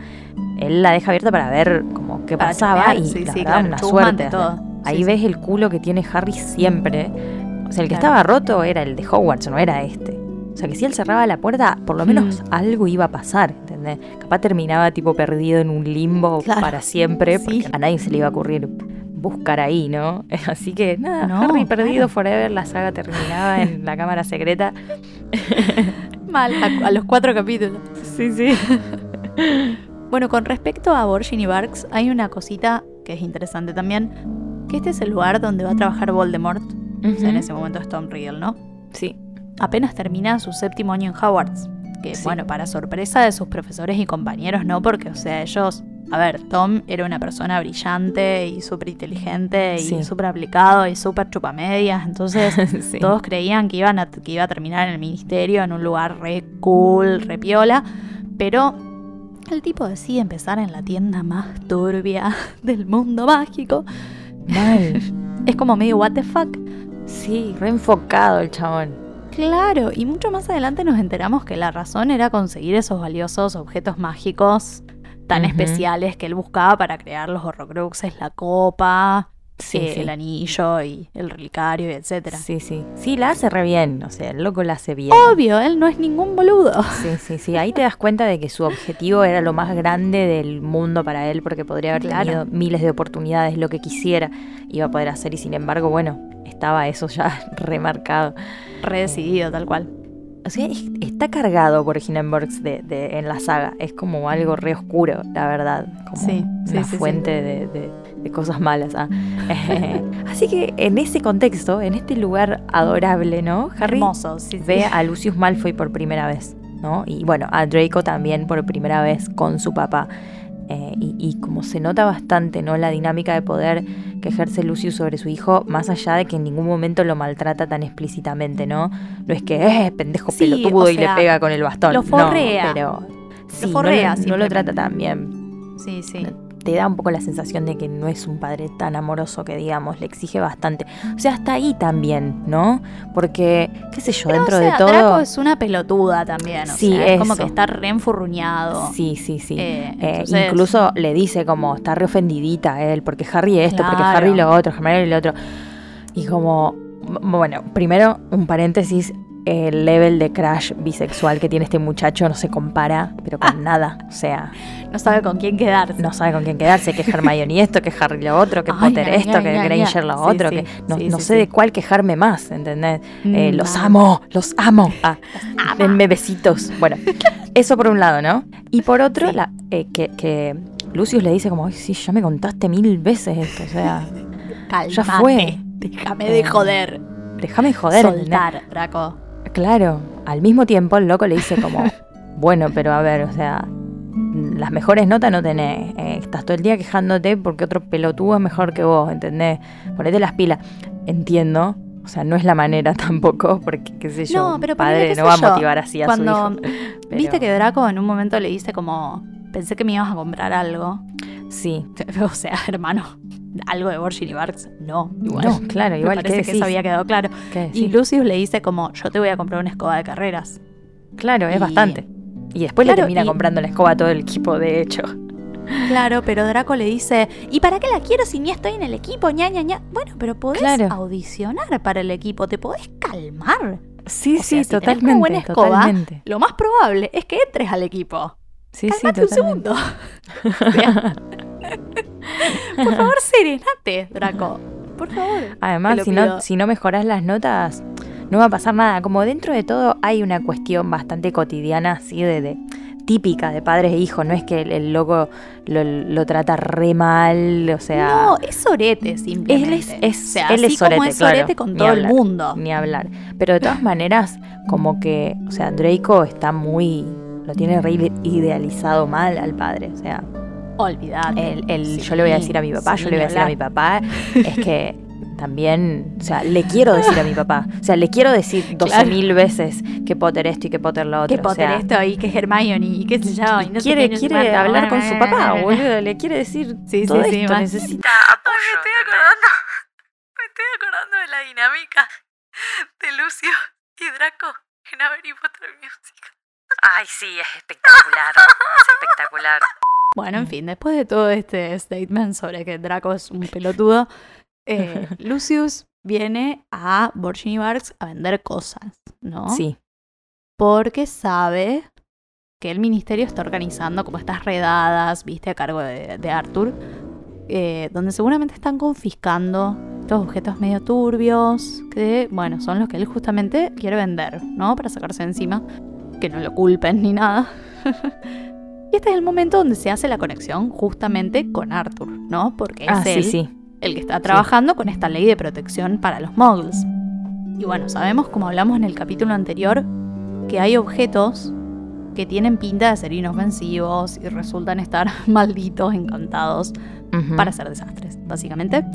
Él la deja abierta para ver como qué Para pasaba y sí, la sí, claro, una suerte. todo. Ahí Sí, ves el culo que tiene Harry siempre. O sea, el que Claro. estaba roto era el de Hogwarts, no era este. O sea, que si él cerraba la puerta, por lo menos Mm. algo iba a pasar, ¿entendés? Capaz terminaba tipo perdido en un limbo Claro. para siempre, porque a nadie se le iba a ocurrir buscar ahí, ¿no? Así que nada, No, Harry perdido claro. forever, la saga terminaba en la cámara secreta. Mal, a, a los cuatro capítulos. Sí, sí. Bueno, con respecto a Borgin y Barks, hay una cosita que es interesante también, que este es el lugar donde va a trabajar Voldemort, o sea, en ese momento es Tom Riddle, ¿no? Sí. Apenas termina su séptimo año en Hogwarts, que Sí. bueno, para sorpresa de sus profesores y compañeros, ¿no? Porque, o sea, ellos... A ver, Tom era una persona brillante y súper inteligente y Sí. súper aplicado y súper chupamedias, entonces Sí. Todos creían que, iban a, que iba a terminar en el ministerio en un lugar re cool, re piola, pero el tipo decide empezar en la tienda más turbia del mundo mágico. Mal. Es como medio what the fuck. Sí, reenfocado el chabón. Claro, y mucho más adelante nos enteramos que la razón era conseguir esos valiosos objetos mágicos tan especiales que él buscaba para crear los horrocruxes, la copa, Sí, eh, sí. el anillo y el relicario, y etcétera. Sí, sí. Sí, la hace re bien. O sea, el loco la hace bien. Obvio, él no es ningún boludo. Sí, sí, sí. Ahí te das cuenta de que su objetivo era lo más grande del mundo para él, porque podría haber Claro. tenido miles de oportunidades, lo que quisiera iba a poder hacer, y sin embargo, bueno, estaba eso ya remarcado. Re decidido, tal cual. O sea, es- está cargado por Hindenburgs de, de- en la saga. Es como algo re oscuro, la verdad. Como Sí, sí, una sí, sí. fuente De, de- de cosas malas. ah. Así que en ese contexto, en este lugar adorable, ¿no? Harry Hermoso, ve a Lucius Malfoy por primera vez, ¿no? Y bueno, a Draco también por primera vez con su papá. Eh, y, y como se nota bastante, ¿no? La dinámica de poder que ejerce Lucius sobre su hijo, más allá de que en ningún momento lo maltrata tan explícitamente, ¿no? No es que es pendejo Sí, pelotudo o y le pega con el bastón. lo forrea. No, pero sí, no forrea lo- no, lo trata tan bien. Sí, sí. Te da un poco la sensación de que no es un padre tan amoroso que digamos, le exige bastante. O sea, hasta ahí también, ¿no? Porque, qué sé yo, Pero, dentro o sea, de todo. Draco es una pelotuda también. O Sí, sea, es como que está re enfurruñado. Sí, sí, sí. Eh, Eh, incluso le dice como está re ofendidita él, porque Harry esto, porque. Harry lo otro, Hermione lo otro. Y como, bueno, primero un paréntesis, el level de crash bisexual que tiene este muchacho no se compara, pero con nada. O sea, No sabe con quién quedarse. no sabe con quién quedarse, que Hermione esto, que Harry lo otro, que Ay, Potter esto, ay, que ay, Granger lo Sí, otro, sí, que no, sí, no sí, sé de cuál quejarme más, ¿entendés? Eh, Mm, los nada. amo, los amo. Ah, denme besitos. Bueno, eso por un lado, ¿no? Y por otro, la- eh, que, que Lucius le dice como, Ay, sí, ya me contaste mil veces esto, o sea, Calmate. ya fue. Déjame de Eh, joder. déjame joder. Soltar, Draco. Claro, al mismo tiempo el loco le dice como, bueno, pero a ver, o sea, las mejores notas no tenés, eh, estás todo el día quejándote porque otro pelotudo es mejor que vos, ¿entendés? Ponete las pilas. Entiendo, o sea, no es la manera tampoco, porque qué sé yo, No, pero padre no va a motivar así a Cuando su hijo. Pero- viste que Draco en un momento le dice como, pensé que me ibas a comprar algo. Sí, O sea, hermano, algo de Borgin y Barks, no. Igual. no, claro, igual Me parece que eso había quedado claro. Y Lucius le dice como, yo te voy a comprar una escoba de carreras. Claro, es y- bastante. Y después Claro, le termina y- comprando la escoba a todo el equipo, de hecho. Claro, pero Draco le dice, ¿y para qué la quiero si ni estoy en el equipo? ña, ña, ña? Bueno, pero podés Claro. audicionar para el equipo, te podés calmar. Sí, O sí, sea, si tenés una totalmente, buena escoba, totalmente. Lo más probable es que entres al equipo. Sí, sí, Calmate un totalmente. segundo. Por favor, serenate, Draco. Por favor. Además, si no, si no mejoras las notas, no va a pasar nada. Como dentro de todo hay una cuestión bastante cotidiana, así de, de- típica de padres e hijos. No es que el, el loco lo, lo trata re mal, o sea, No, es sorete simplemente. él es, es- o sea, él así es como es claro, con ni todo hablar, el mundo. Ni hablar. Pero de todas maneras, como que, o sea, Draco está muy, lo tiene re ide- idealizado mal al padre, o sea. Olvidate. El, el Sí, yo le voy a decir a mi papá, sí, yo le voy a decir a mi papá, es que también, o sea, le quiero decir a mi papá, o sea, le quiero decir doce Claro. mil veces que Potter esto y que Potter lo otro. Que o Potter sea, esto y que Hermione y qué sé yo. Y no sé quiere, sé quiere hablar con su papá, boludo, le quiere decir Sí, todo sí, sí, esto, más. necesita... apoyo. me estoy acordando. Me estoy acordando de la dinámica de Lucio y Draco en Harry Potter Music. Ay, sí, es espectacular. Es espectacular. Bueno, en fin, después de todo este statement sobre que Draco es un pelotudo, eh, Lucius viene a Borgini Barks a vender cosas, ¿no? Sí, Porque sabe que el ministerio está organizando como estas redadas, viste, a cargo de, de Arthur, eh, donde seguramente están confiscando estos objetos medio turbios, que, bueno, son los que él justamente quiere vender, ¿no? Para sacarse de encima, que no lo culpen ni nada. y este es el momento donde se hace la conexión justamente con Arthur, ¿no? Porque es ah, sí, él sí. el que está trabajando con esta ley de protección para los muggles. Y bueno, sabemos, como hablamos en el capítulo anterior, que hay objetos que tienen pinta de ser inofensivos y resultan estar malditos, encantados para hacer desastres, básicamente.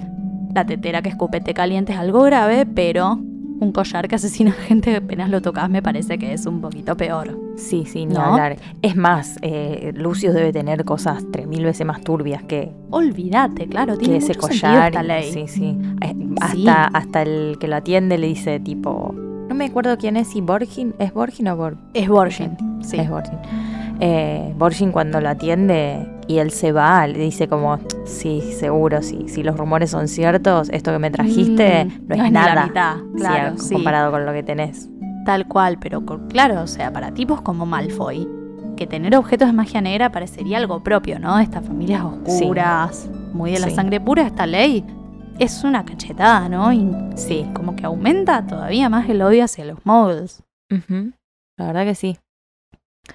La tetera que escupe té caliente es algo grave, pero un collar que asesina gente que apenas lo tocas me parece que es un poquito peor. Sí, sí, ni ¿No? hablar. Es más, eh, Lucius debe tener cosas tres mil veces más turbias que, Olvídate, claro, tiene que ese mucho collar. esta ley. Sí, sí. Eh, Sí. Hasta, hasta el que lo atiende le dice tipo. No me acuerdo quién es, si Borgin. ¿Es Borgin o Borg? Es Borgin, sí. Es Borgin. Eh, Borgin cuando lo atiende y él se va, le dice como, sí, seguro, sí, si los rumores son ciertos, esto que me trajiste Mm, no es nada. la mitad, Sí, claro, sí. comparado con lo que tenés. Tal cual, pero claro, o sea, para tipos como Malfoy, que tener objetos de magia negra parecería algo propio, ¿no? De estas familias oscuras, muy de la sangre pura, esta ley es una cachetada, ¿no? Y Sí. como que aumenta todavía más el odio hacia los muggles. La verdad que sí.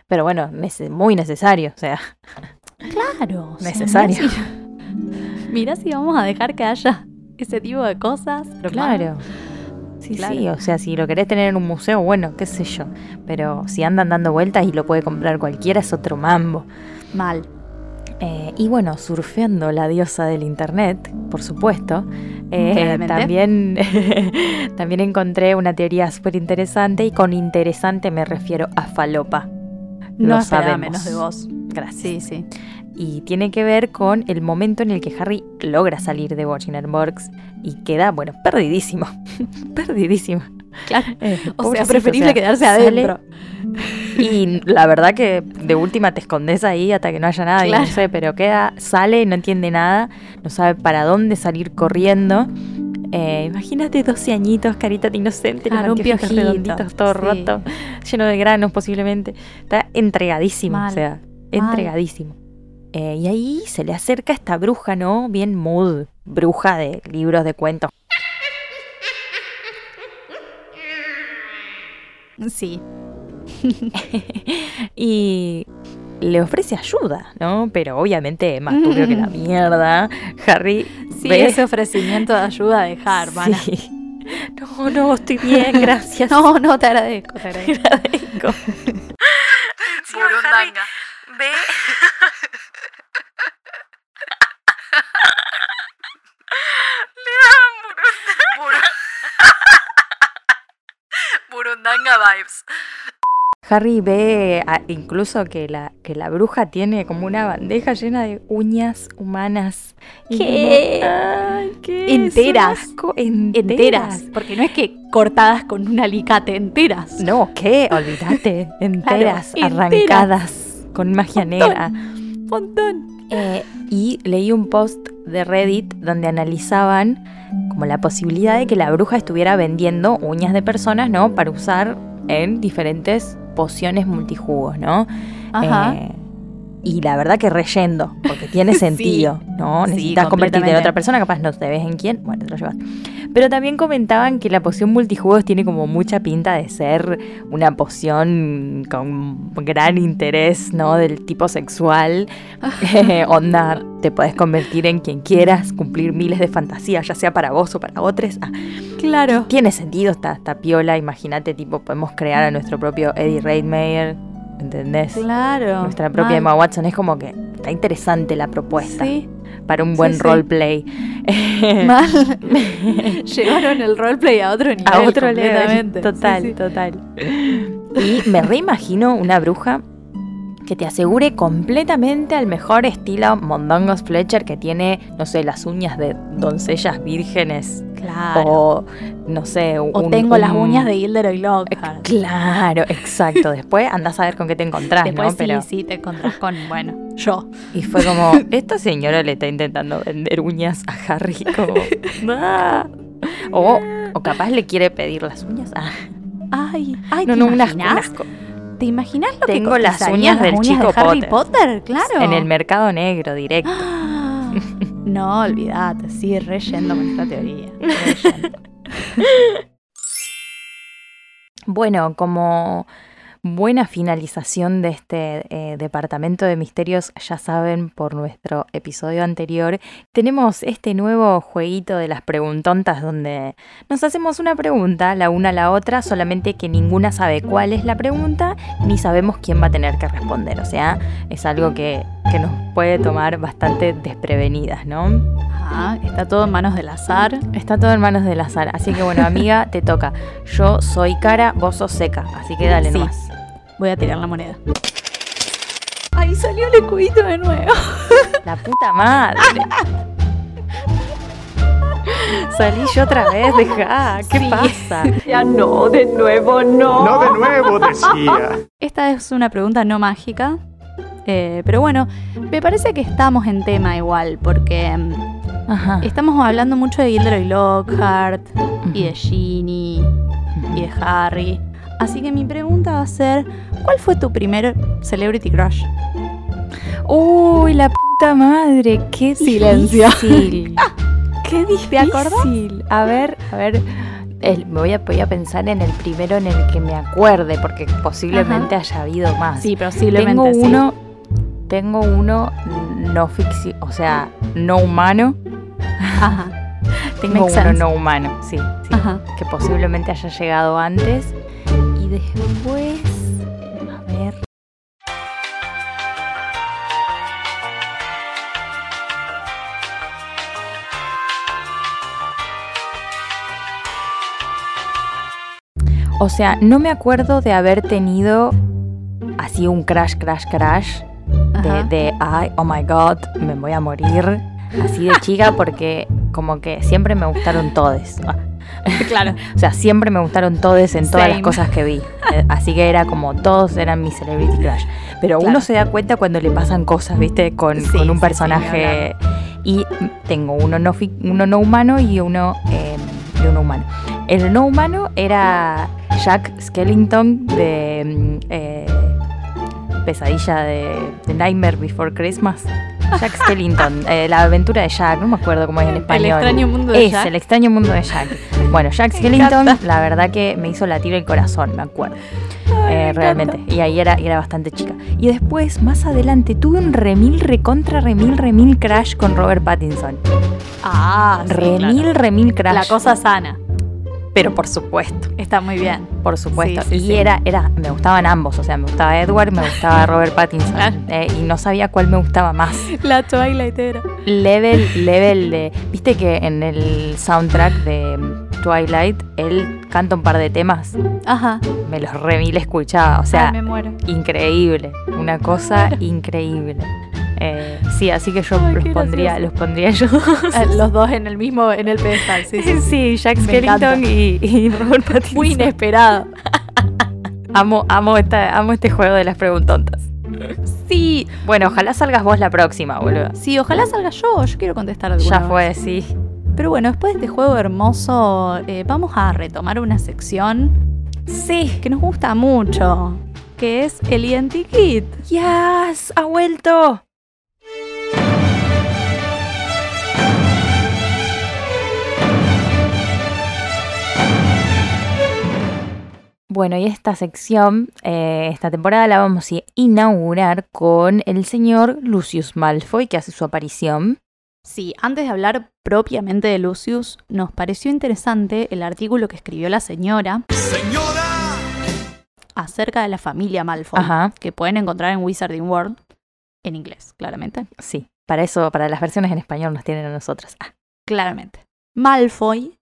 Pero bueno, nece- muy necesario, o sea, Claro. o sea, Necesario. Mirá si, mirá si vamos a dejar que haya ese tipo de cosas. claro. Sí, Claro. sí, o sea, si lo querés tener en un museo, bueno, qué sé yo. Pero si andan dando vueltas y lo puede comprar cualquiera, es otro mambo. Mal. Eh, y bueno, surfeando la diosa del internet, por supuesto, eh, también, también encontré una teoría súper interesante y con interesante me refiero a falopa. No Lo sabemos. menos de vos. Gracias. Sí, sí. Y tiene que ver con el momento en el que Harry logra salir de Box y queda, bueno, perdidísimo. perdidísimo. Claro. Eh, O sea, preferible o sea, quedarse adentro. Y la verdad que de última te escondes ahí hasta que no haya nadie, Claro. no sé, pero queda, sale, no entiende nada, no sabe para dónde salir corriendo. Eh, imagínate 12 añitos, carita de inocente, los Claro, un anteojitos piojito, redonditos, todo sí. roto, lleno de granos posiblemente. Está entregadísimo, Mal, o sea, entregadísimo. Eh, y ahí se le acerca esta bruja, ¿no? Bien mood, bruja de libros de cuentos. Sí. y le ofrece ayuda, ¿no? Pero obviamente es más turbio que la mierda. Harry Sí, ve- ese ofrecimiento de ayuda de Harman. Sí. No, no, estoy bien, gracias. No, no, te agradezco, te agradezco. agradezco. Encima Harry ve... Le daban burundanga. Burundanga vibes. Harry ve a- incluso que la, que la bruja tiene como una bandeja llena de uñas humanas. ¿Qué? como, Ay, qué Enteras. Enteras. enteras. Porque no es que cortadas con un alicate enteras. No, ¿qué? Olvídate. Enteras, arrancadas con magia negra. Un montón. Eh, y leí un post de Reddit donde analizaban como la posibilidad de que la bruja estuviera vendiendo uñas de personas, ¿no? Para usar en diferentes pociones multijugos, ¿no? Ajá. Eh, y la verdad que reyendo, porque tiene Sí. sentido, ¿no? Sí, Necesitas convertirte en otra persona, capaz no te ves en quién, bueno, te lo llevas. Pero también comentaban que la poción multijugos tiene como mucha pinta de ser una poción con gran interés, ¿no? Del tipo sexual. Eh, onda, te puedes convertir en quien quieras, cumplir miles de fantasías, ya sea para vos o para otros. Ah, Claro. tiene sentido esta, esta piola, imagínate, tipo, podemos crear a nuestro propio Eddie Redmayne, ¿entendés? Claro. Nuestra propia mal. Emma Watson es como que está interesante la propuesta Sí. para un Sí, buen sí. roleplay. Mal. Llevaron el roleplay a otro nivel. a otro completamente. Total, Sí, sí. total. Y me reimagino una bruja que te asegure completamente al mejor estilo Mondongos Fletcher que tiene, no sé, las uñas de doncellas vírgenes Claro. o no sé, O un- tengo las uñas de Gilderoy Lockhart. Claro, exacto. Después andás a ver con qué te encontrás, Después ¿no? sí, Pero sí, te encontrás con, bueno, yo. y fue como, esta señora le está intentando vender uñas a Harry como ah. o, o capaz le quiere pedir las uñas. Ah, Ay, ay, no, ¿te no, un asco, un imaginás? asco. ¿Te imaginas lo Tengo que las uñas las del uñas chico de Harry Potter. Potter? Claro. En el mercado negro, directo. Ah, No, olvídate, sigue reyendo con esta teoría. reyendo. Bueno, como buena finalización de este eh, departamento de misterios, ya saben por nuestro episodio anterior, tenemos este nuevo jueguito de las preguntontas donde nos hacemos una pregunta la una a la otra, solamente que ninguna sabe cuál es la pregunta ni sabemos quién va a tener que responder. O sea, es algo que, que nos puede tomar bastante desprevenidas, ¿no? Ah, está todo en manos del azar. Está todo en manos del azar. Así que bueno, amiga, te toca. Yo soy cara, vos sos seca. Así que dale Sí. nomás. Voy a tirar la moneda. Ahí salió el escudito de nuevo. La puta madre. Salí yo otra vez, deja. ¿Qué Sí. pasa? Ya no, de nuevo no. No de nuevo, decía. Esta es una pregunta no mágica. eh, pero bueno, me parece que estamos en tema igual, porque mm, Ajá. estamos hablando mucho de Gilderoy Lockhart y de Ginny y de Harry. Así que mi pregunta va a ser, ¿cuál fue tu primer celebrity crush? Uy, la puta madre. Qué Silencio. difícil. Qué difícil. acordás? A ver, a ver. el- me voy a, voy a pensar en el primero en el que me acuerde, porque posiblemente haya habido más. Sí, posiblemente tengo sí. uno, tengo uno no ficción, o sea, no humano. Ajá. Tengo Makes uno sense. no humano, sí, sí, que posiblemente haya llegado antes. Después, a ver. O sea, no me acuerdo de haber tenido así un crash, crash, crash de, ay, oh my god, me voy a morir así de chica porque como que siempre me gustaron todes. Claro. O sea, siempre me gustaron todes en todas las cosas que vi. Eh, Así que era como todos eran mi celebrity crush. Pero Claro. uno se da cuenta cuando le pasan cosas, ¿viste? Con, Sí, con un sí, sí, personaje. y tengo uno no, fi- uno no humano y uno, eh, y uno humano. El no humano era Jack Skellington de mm, eh, Pesadilla de, de Nightmare Before Christmas. Jack Skellington, eh, la aventura de Jack, no me acuerdo cómo es en El español. extraño mundo de es, Jack. el extraño mundo de Jack. Bueno, Jack Skellington, la verdad que me hizo latir el corazón, me acuerdo. Eh, realmente. Y ahí era, era bastante chica. Y después, más adelante, tuve un remil, recontra, remil, remil crash con Robert Pattinson. Ah, sí, remil, claro. remil crash. La cosa sana. Pero por supuesto, Está muy bien. por supuesto. Sí, sí, y sí. era, era, me gustaban ambos. O sea, me gustaba Edward, me gustaba Robert Pattinson. Claro. Eh, y no sabía cuál me gustaba más. La Twilight era. Level, level de. Viste que en el soundtrack de Twilight él canta un par de temas. Ajá. Me los remil escuchaba. O sea, Ay, me muero. increíble. Una cosa increíble. Eh, sí, así que yo Ay, los pondría, gracioso. los pondría yo. Eh, Los dos en el mismo, en el pedestal, sí, sí. sí. sí, Jack Me encanta. Skellington y, y Robert Pattinson. Muy inesperado. Amo, amo, esta, amo este juego de las preguntontas. Sí, Bueno, ojalá salgas vos la próxima, boludo. sí, ojalá salga yo. Yo quiero contestar alguna Ya vez. fue, sí. Pero bueno, después de este juego hermoso, eh, vamos a retomar una sección Sí. que nos gusta mucho, que es el Identikit. Yes, ha vuelto. Bueno, y esta sección, eh, esta temporada la vamos a inaugurar con el señor Lucius Malfoy, que hace su aparición. Sí, antes de hablar propiamente de Lucius, nos pareció interesante el artículo que escribió la señora ¡Señora! acerca de la familia Malfoy, Ajá. que pueden encontrar en Wizarding World, en inglés, claramente. Sí, para eso, para las versiones en español nos tienen a nosotras. Ah, Claramente. Malfoy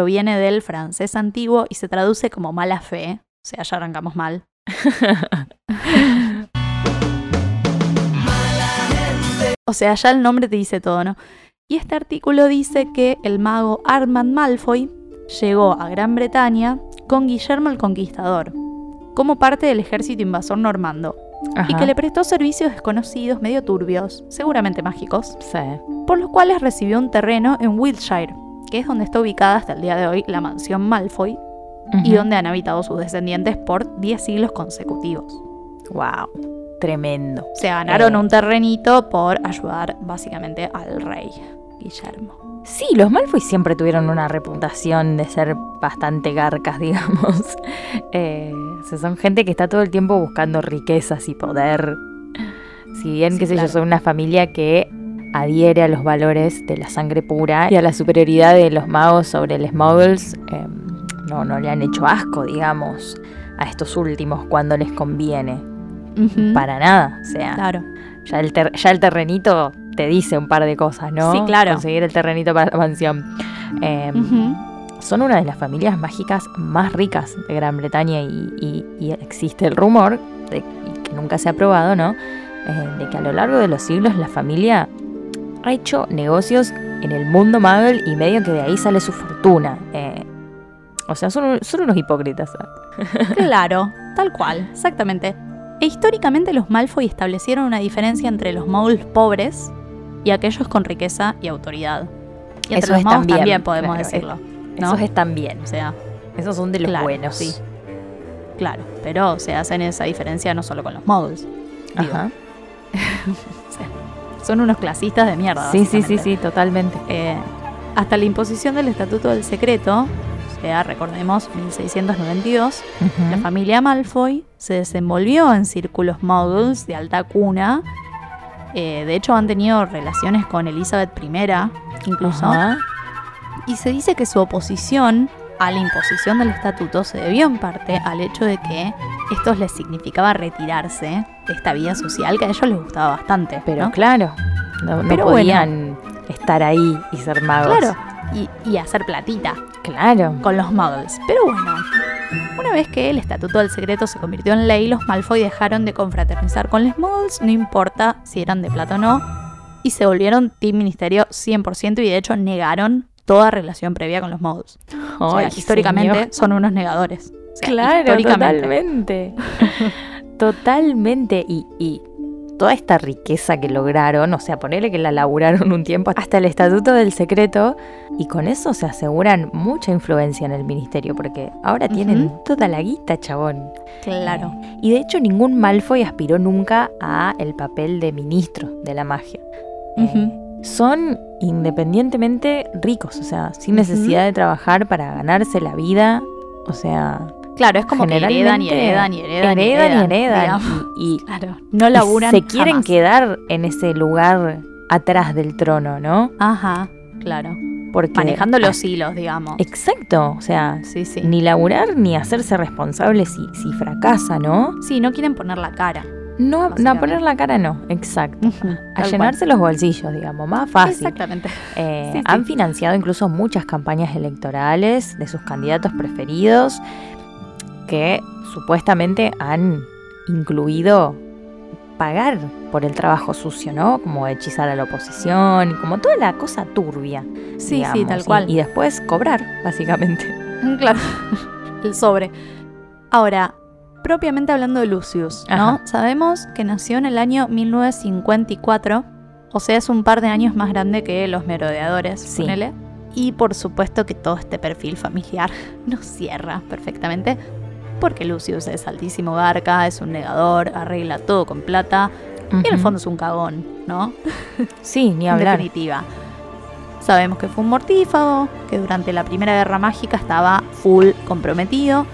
proviene del francés antiguo y se traduce como mala fe. O sea, ya arrancamos mal. O sea, ya el nombre te dice todo, ¿no? Y este artículo dice que el mago Armand Malfoy llegó a Gran Bretaña con Guillermo el Conquistador, como parte del ejército invasor normando, y que le prestó servicios desconocidos medio turbios, seguramente mágicos, Sí. por los cuales recibió un terreno en Wiltshire, que es donde está ubicada hasta el día de hoy la mansión Malfoy y donde han habitado sus descendientes por 10 siglos consecutivos. Wow, tremendo. Se ganaron Eh. un terrenito por ayudar básicamente al rey Guillermo. Sí, los Malfoy siempre tuvieron una reputación de ser bastante garcas, digamos. Eh, o sea, son gente que está todo el tiempo buscando riquezas y poder. Si bien, Sí, qué sé claro. yo, son una familia que adhiere a los valores de la sangre pura y a la superioridad de los magos sobre los muggles, eh, no, no le han hecho asco, digamos, a estos últimos cuando les conviene. Para nada, o sea, Claro. ya el, ter- ya el terrenito te dice un par de cosas, ¿no? Sí, claro. Conseguir el terrenito para la mansión. Eh, Ujú. Son una de las familias mágicas más ricas de Gran Bretaña y, y- y existe el rumor, de, que nunca se ha probado, ¿no? Eh, de que a lo largo de los siglos la familia ha hecho negocios en el mundo Muggle y medio que de ahí sale su fortuna. Eh, o sea, son, son unos hipócritas. Claro, tal cual, exactamente. E históricamente los Malfoy establecieron una diferencia entre los muggles pobres y aquellos con riqueza y autoridad. Y entre Eso los también, podemos claro, decirlo. ¿no? Esos están bien. O sea, Esos son de los Claro, buenos. sí. claro, pero se hacen esa diferencia no solo con los digo. Ajá. Son unos clasistas de mierda. Sí, sí, sí, sí, totalmente. Eh, hasta la imposición del Estatuto del Secreto, o sea, recordemos 1692, Ujú. la familia Malfoy se desenvolvió en círculos muggles de alta cuna. Eh, de hecho, han tenido relaciones con Elizabeth I, incluso. Y se dice que su oposición a la imposición del estatuto se debió en parte al hecho de que esto les significaba retirarse de esta vida social que a ellos les gustaba bastante. Pero ¿no? claro, no, no Pero podían estar ahí y ser magos. Claro, y, y hacer platita Claro. con los muggles. Pero bueno, una vez que el estatuto del secreto se convirtió en ley, los Malfoy dejaron de confraternizar con los muggles, no importa si eran de plata o no, y se volvieron Team Ministerio 100% y de hecho negaron toda relación previa con los muggles. O sea, históricamente señor. son unos negadores. O sea, Claro, totalmente. totalmente. Y, y toda esta riqueza que lograron, o sea, ponerle que la laburaron un tiempo hasta el estatuto del secreto, y con eso se aseguran mucha influencia en el ministerio, porque ahora tienen toda la guita, chabón. Claro. Y de hecho ningún Malfoy aspiró nunca a el papel de ministro de la magia. Eh, Ujú. Son independientemente ricos, o sea, sin necesidad de trabajar para ganarse la vida, o sea, Claro, es como que heredan y heredan y heredan. y heredan y heredan, y, y- Claro, no y laburan se quieren jamás. quedar en ese lugar atrás del trono, ¿no? Ajá, claro. Porque Manejando los hilos, digamos. Exacto, o sea, Sí, sí. ni laburar ni hacerse responsable si, si fracasa, ¿no? Sí, no quieren poner la cara. No, no a poner la cara no, exacto. A llenarse los bolsillos, digamos, más fácil. Exactamente. Eh, Sí, sí. Han financiado incluso muchas campañas electorales de sus candidatos preferidos que supuestamente han incluido pagar por el trabajo sucio, ¿no? Como hechizar a la oposición, como toda la cosa turbia. Sí, sí, tal y- cual. Y, después cobrar, básicamente. Claro. El sobre. Ahora, propiamente hablando de Lucius, ¿no? Ajá. Sabemos que nació en el año 1954, o sea, es un par de años más grande que los merodeadores, Sí. ponele. Y por supuesto que todo este perfil familiar nos cierra perfectamente, porque Lucius es altísimo garca, es un negador, arregla todo con plata, y en el fondo es un cagón, ¿no? Sí, ni en hablar. definitiva. Sabemos que fue un mortífago, que durante la Primera Guerra Mágica estaba full comprometido,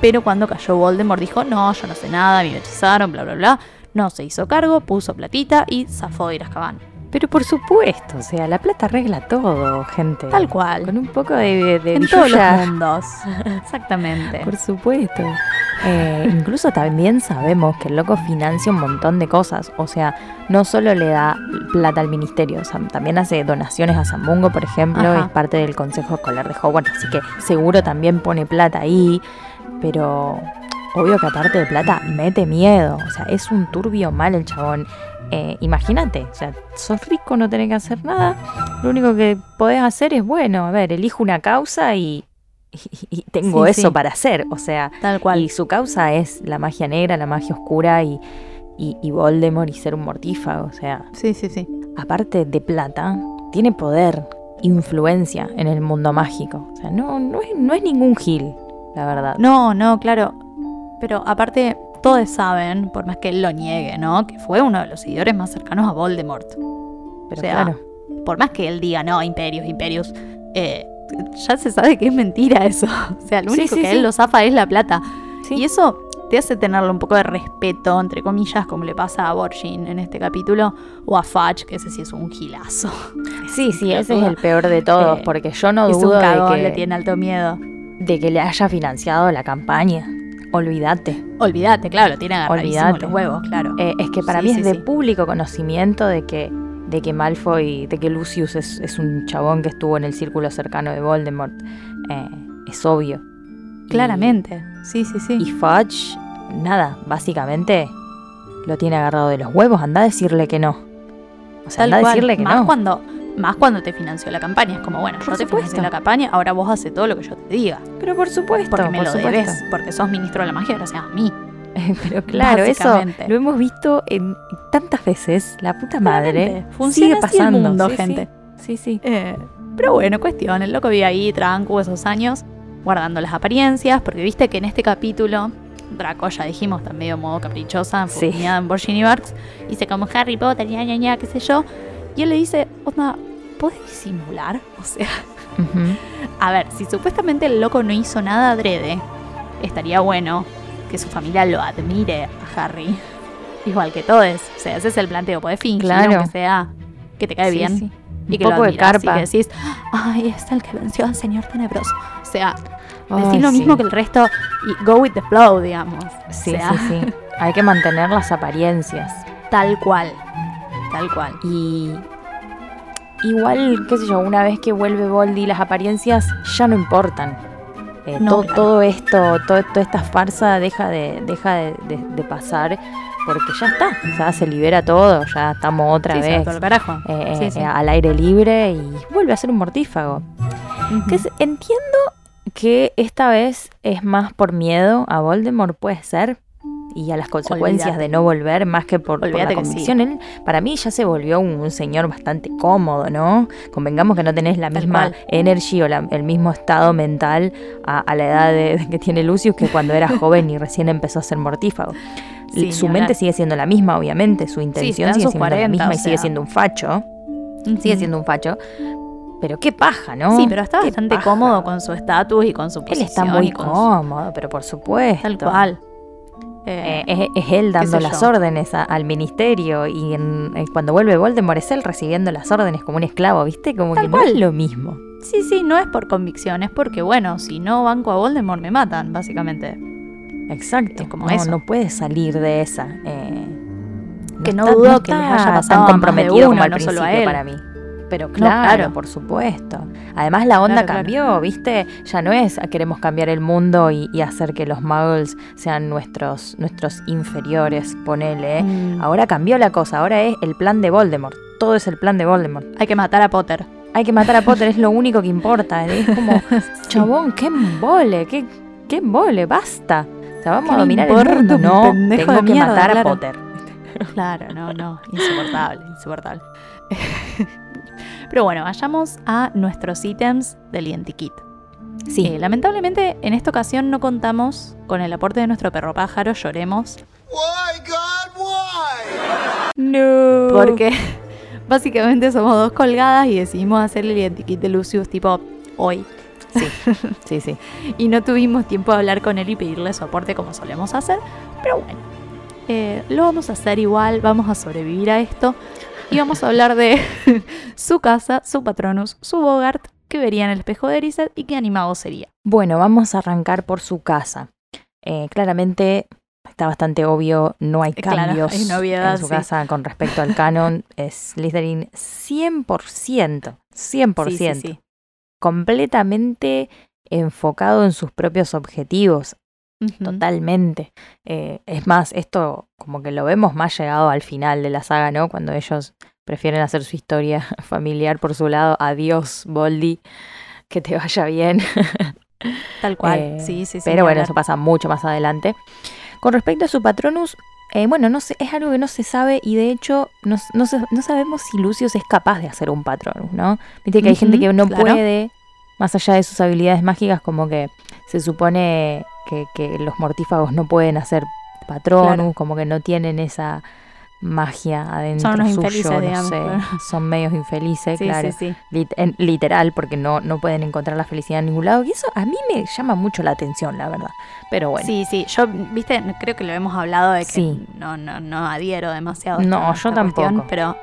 pero cuando cayó Voldemort dijo, no, yo no sé nada, me hechizaron, bla, bla, bla. No se hizo cargo, puso platita y zafó de ir a Azkaban. Pero por supuesto, o sea, la plata arregla todo, gente. Tal cual. Con un poco de, de en todos los mundos. Exactamente. Por supuesto. Eh, incluso también sabemos que el loco financia un montón de cosas. O sea, no solo le da plata al ministerio, o sea, también hace donaciones a Zambungo, por ejemplo, Ajá. es parte del consejo escolar de Hogwarts, así que seguro también pone plata ahí. Pero obvio que aparte de plata, mete miedo. O sea, es un turbio mal el chabón. Eh, Imagínate, o sea, sos rico, no tenés que hacer nada. Lo único que podés hacer es, bueno, a ver, elijo una causa y, y- y tengo Sí, eso sí. para hacer. O sea, Tal cual. y su causa es la magia negra, la magia oscura y, y, y Voldemort y ser un mortífago. O sea, Sí, sí, sí. aparte de plata, tiene poder, influencia en el mundo mágico. O sea, no, no, es, no es ningún gil, la verdad. No, no, claro. Pero aparte, todos saben, por más que él lo niegue, ¿no? Que fue uno de los seguidores más cercanos a Voldemort. pero o sea, claro. por más que él diga, no, imperios, imperios, eh, ya se sabe que es mentira eso. O sea, lo único sí, que sí. él lo zafa es la plata. Y eso te hace tenerle un poco de respeto, entre comillas, como le pasa a Borgin en este capítulo, o a Fudge, que ese sí es un gilazo. Sí, sí, ese es el peor de todos, Eh, porque yo no es un dudo cagón, de le que, tiene alto miedo. De que le haya financiado la campaña. Olvídate. Olvídate, claro, lo tiene agarradísimo los huevos, claro. Eh, es que para Sí, mí sí, es de sí. público conocimiento de que, de que Malfoy, de que Lucius es, es un chabón que estuvo en el círculo cercano de Voldemort. Eh, es obvio. Y- Claramente. Sí, sí, sí. Y Fudge, nada, básicamente lo tiene agarrado de los huevos. Anda a decirle que no. O sea, Tal anda a decirle que más no. Cuando, más cuando te financió la campaña. Es como, bueno, Por yo te supuesto. financié la campaña, ahora vos haces todo lo que yo te diga. Pero por supuesto, Porque me por lo supuesto. debes, porque sos ministro de la magia gracias a mí. Pero claro, eso lo hemos visto en tantas veces. La puta madre. Funciona Sigue el pasando. mundo, Sí, gente. Sí, sí. Eh, pero bueno, cuestión. El loco vive ahí, tranquilo, esos años, guardando las apariencias, porque viste que en este capítulo. Draco, ya dijimos, está medio modo caprichosa, Sí. en Borgin y Barks. Dice como Harry Potter, ña, ña, ña, qué sé yo. Y él le dice, onda, ¿podés disimular? O sea. A ver, si supuestamente el loco no hizo nada adrede, estaría bueno que su familia lo admire a Harry. Igual que todos. O sea, ese es el planteo. Podés fingir, Claro. aunque sea que te cae Sí, bien. sí. Y Un que lo poco de admirás y carpa. que decís, ay, es el que venció al señor tenebroso. O sea, Ay, decir lo sí. mismo que el resto y go with the flow, digamos. Sí, o sea, sí, sí. Hay que mantener las apariencias. Tal cual. Tal cual. Y igual, qué sé yo, una vez que vuelve Voldy, las apariencias ya no importan. Eh, No, todo, claro. todo esto, todo- toda esta farsa deja de, deja de, de- de pasar porque ya está, ya se libera todo, ya estamos otra Sí, vez carajo. eh, Sí, eh, al aire libre y vuelve a ser un mortífago. Que es- entiendo que esta vez es más por miedo a Voldemort, puede ser, y a las consecuencias de no volver, más que por, la sí. convicción. Él, para mí, ya se volvió un, un señor bastante cómodo, ¿no? Convengamos que no tenés la Tal misma energy o la- el mismo estado mental a, a la edad de, de que tiene Lucius que cuando era joven y recién empezó a ser mortífago. Sí, Su mente sigue siendo la misma, obviamente, su intención sigue siendo 40, la misma o y sigue siendo un facho. Sigue siendo un facho. Pero qué paja, ¿no? Sí, pero está bastante paja. cómodo con su estatus y con su Él posición. está muy su- cómodo, pero por supuesto. Tal cual. Eh, Eh, es, es él dando las yo. órdenes a- al ministerio y en- eh, cuando vuelve Voldemort es él recibiendo las órdenes como un esclavo, ¿viste? Como Tal que no cual. es lo mismo. sí, sí, no es por convicción, es porque, bueno, si no banco a Voldemort me matan, básicamente. Exacto. Es como no, eso. no puede salir de esa. eh, Que no dudo que les haya pasado tan comprometido uno, como al no solo a principio él. para mí. Pero claro, claro. por supuesto. Además la onda Claro, claro. cambió, ¿viste? Ya no es "Ah, queremos cambiar el mundo y, y hacer que los muggles sean nuestros, nuestros inferiores, ponele. Mm, Ahora cambió la cosa, ahora es el plan de Voldemort. Todo es el plan de Voldemort. Hay que matar a Potter. Hay que matar a Potter, es lo único que importa. Es como, chabón, qué embole, qué, qué embole, basta. O sea, vamos ¿Qué a dominar el mundo. un No, tengo que mierda, matar a. Potter. Claro, no, no. Insoportable, insoportable. Pero bueno, vayamos a nuestros ítems del identikit. Sí, Eh, lamentablemente, en esta ocasión no contamos con el aporte de nuestro perro pájaro, lloremos. Why, God, why? no. Porque básicamente somos dos colgadas y decidimos hacer el identikit de Lucius tipo hoy. Sí, sí. Y no tuvimos tiempo de hablar con él y pedirle su aporte como solemos hacer. Pero bueno, eh, lo vamos a hacer igual, vamos a sobrevivir a esto. Y vamos a hablar de su casa, su patronus, su Bogart, que vería en el espejo de Erised y qué animado sería. Bueno, vamos a arrancar por su casa. Eh, claramente está bastante obvio, no hay Eh, claro, cambios hay novedad, en su sí. casa con respecto al canon. Es Slytherin 100%, 100%. Sí, sí, completamente enfocado en sus propios objetivos, totalmente. Eh, es más, esto como que lo vemos más llegado al final de la saga, ¿no? Cuando ellos prefieren hacer su historia familiar por su lado. Adiós, Boldy, que te vaya bien. Tal cual. Eh, sí, sí, sí. Pero bueno, hablar. eso pasa mucho más adelante. Con respecto a su patronus, eh, bueno, no sé, es algo que no se sabe y de hecho no, no, no sabemos si Lucius es capaz de hacer un patronus, ¿no? Viste que hay gente que no claro. puede, más allá de sus habilidades mágicas, como que se supone que, que los mortífagos no pueden hacer patronus, Claro. como que no tienen esa magia adentro Son unos suyo, infelices, no digamos, sé, son medios infelices, Sí, claro sí, sí. lit- en- literal, porque no, no pueden encontrar la felicidad en ningún lado. Y eso a mí me llama mucho la atención, la verdad. Pero bueno. Sí, sí, yo, viste, creo que lo hemos hablado de que Sí. no, no, no adhiero demasiado. a No, esta- yo tampoco. cuestión, pero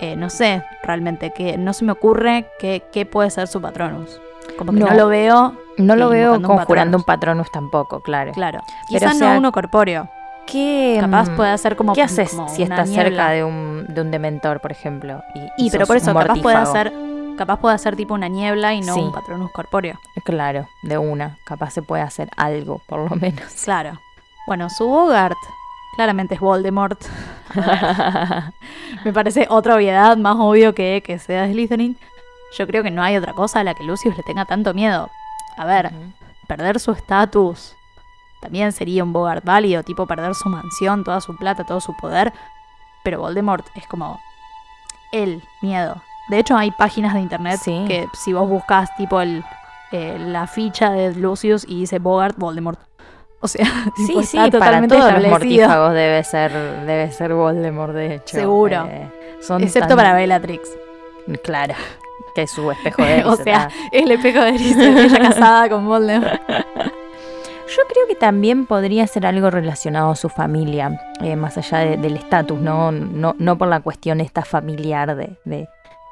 eh, no sé realmente, que no se me ocurre que, qué puede ser su patronus. Como que no, No. lo veo, no lo veo invocando un conjurando un patronus. patronus tampoco, claro. claro. Quizás no uno corpóreo. ¿Qué, Capaz mm, puede ser como. ¿Qué haces como si estás niebla. cerca de un, de un dementor, por ejemplo? Y, Y pero por eso, capaz puede ser. Capaz puede ser tipo una niebla y no Sí. un patronus corpóreo. Claro, de una. Capaz se puede hacer algo, por lo menos. Claro. Bueno, su Bogart claramente es Voldemort. Me parece otra obviedad más obvio que que sea Slytherin. Yo creo que no hay otra cosa a la que Lucius le tenga tanto miedo. A ver, perder su estatus también sería un Bogart válido, tipo perder su mansión, toda su plata, todo su poder. Pero Voldemort es como el miedo. De hecho, hay páginas de internet Sí. que si vos buscas tipo el, eh, la ficha de Lucius y dice Bogart, Voldemort. O sea, Sí, sí, está para totalmente todos los mortífagos debe ser, debe ser Voldemort, de hecho. Seguro. Eh, son Excepto tan- para Bellatrix. Claro. Que es su espejo de o sea, ¿verdad? el espejo de Eris, ella casada con Voldemort. Yo creo que también podría ser algo relacionado a su familia, eh, más allá de- del estatus, ¿no? No, no por la cuestión esta familiar de, de,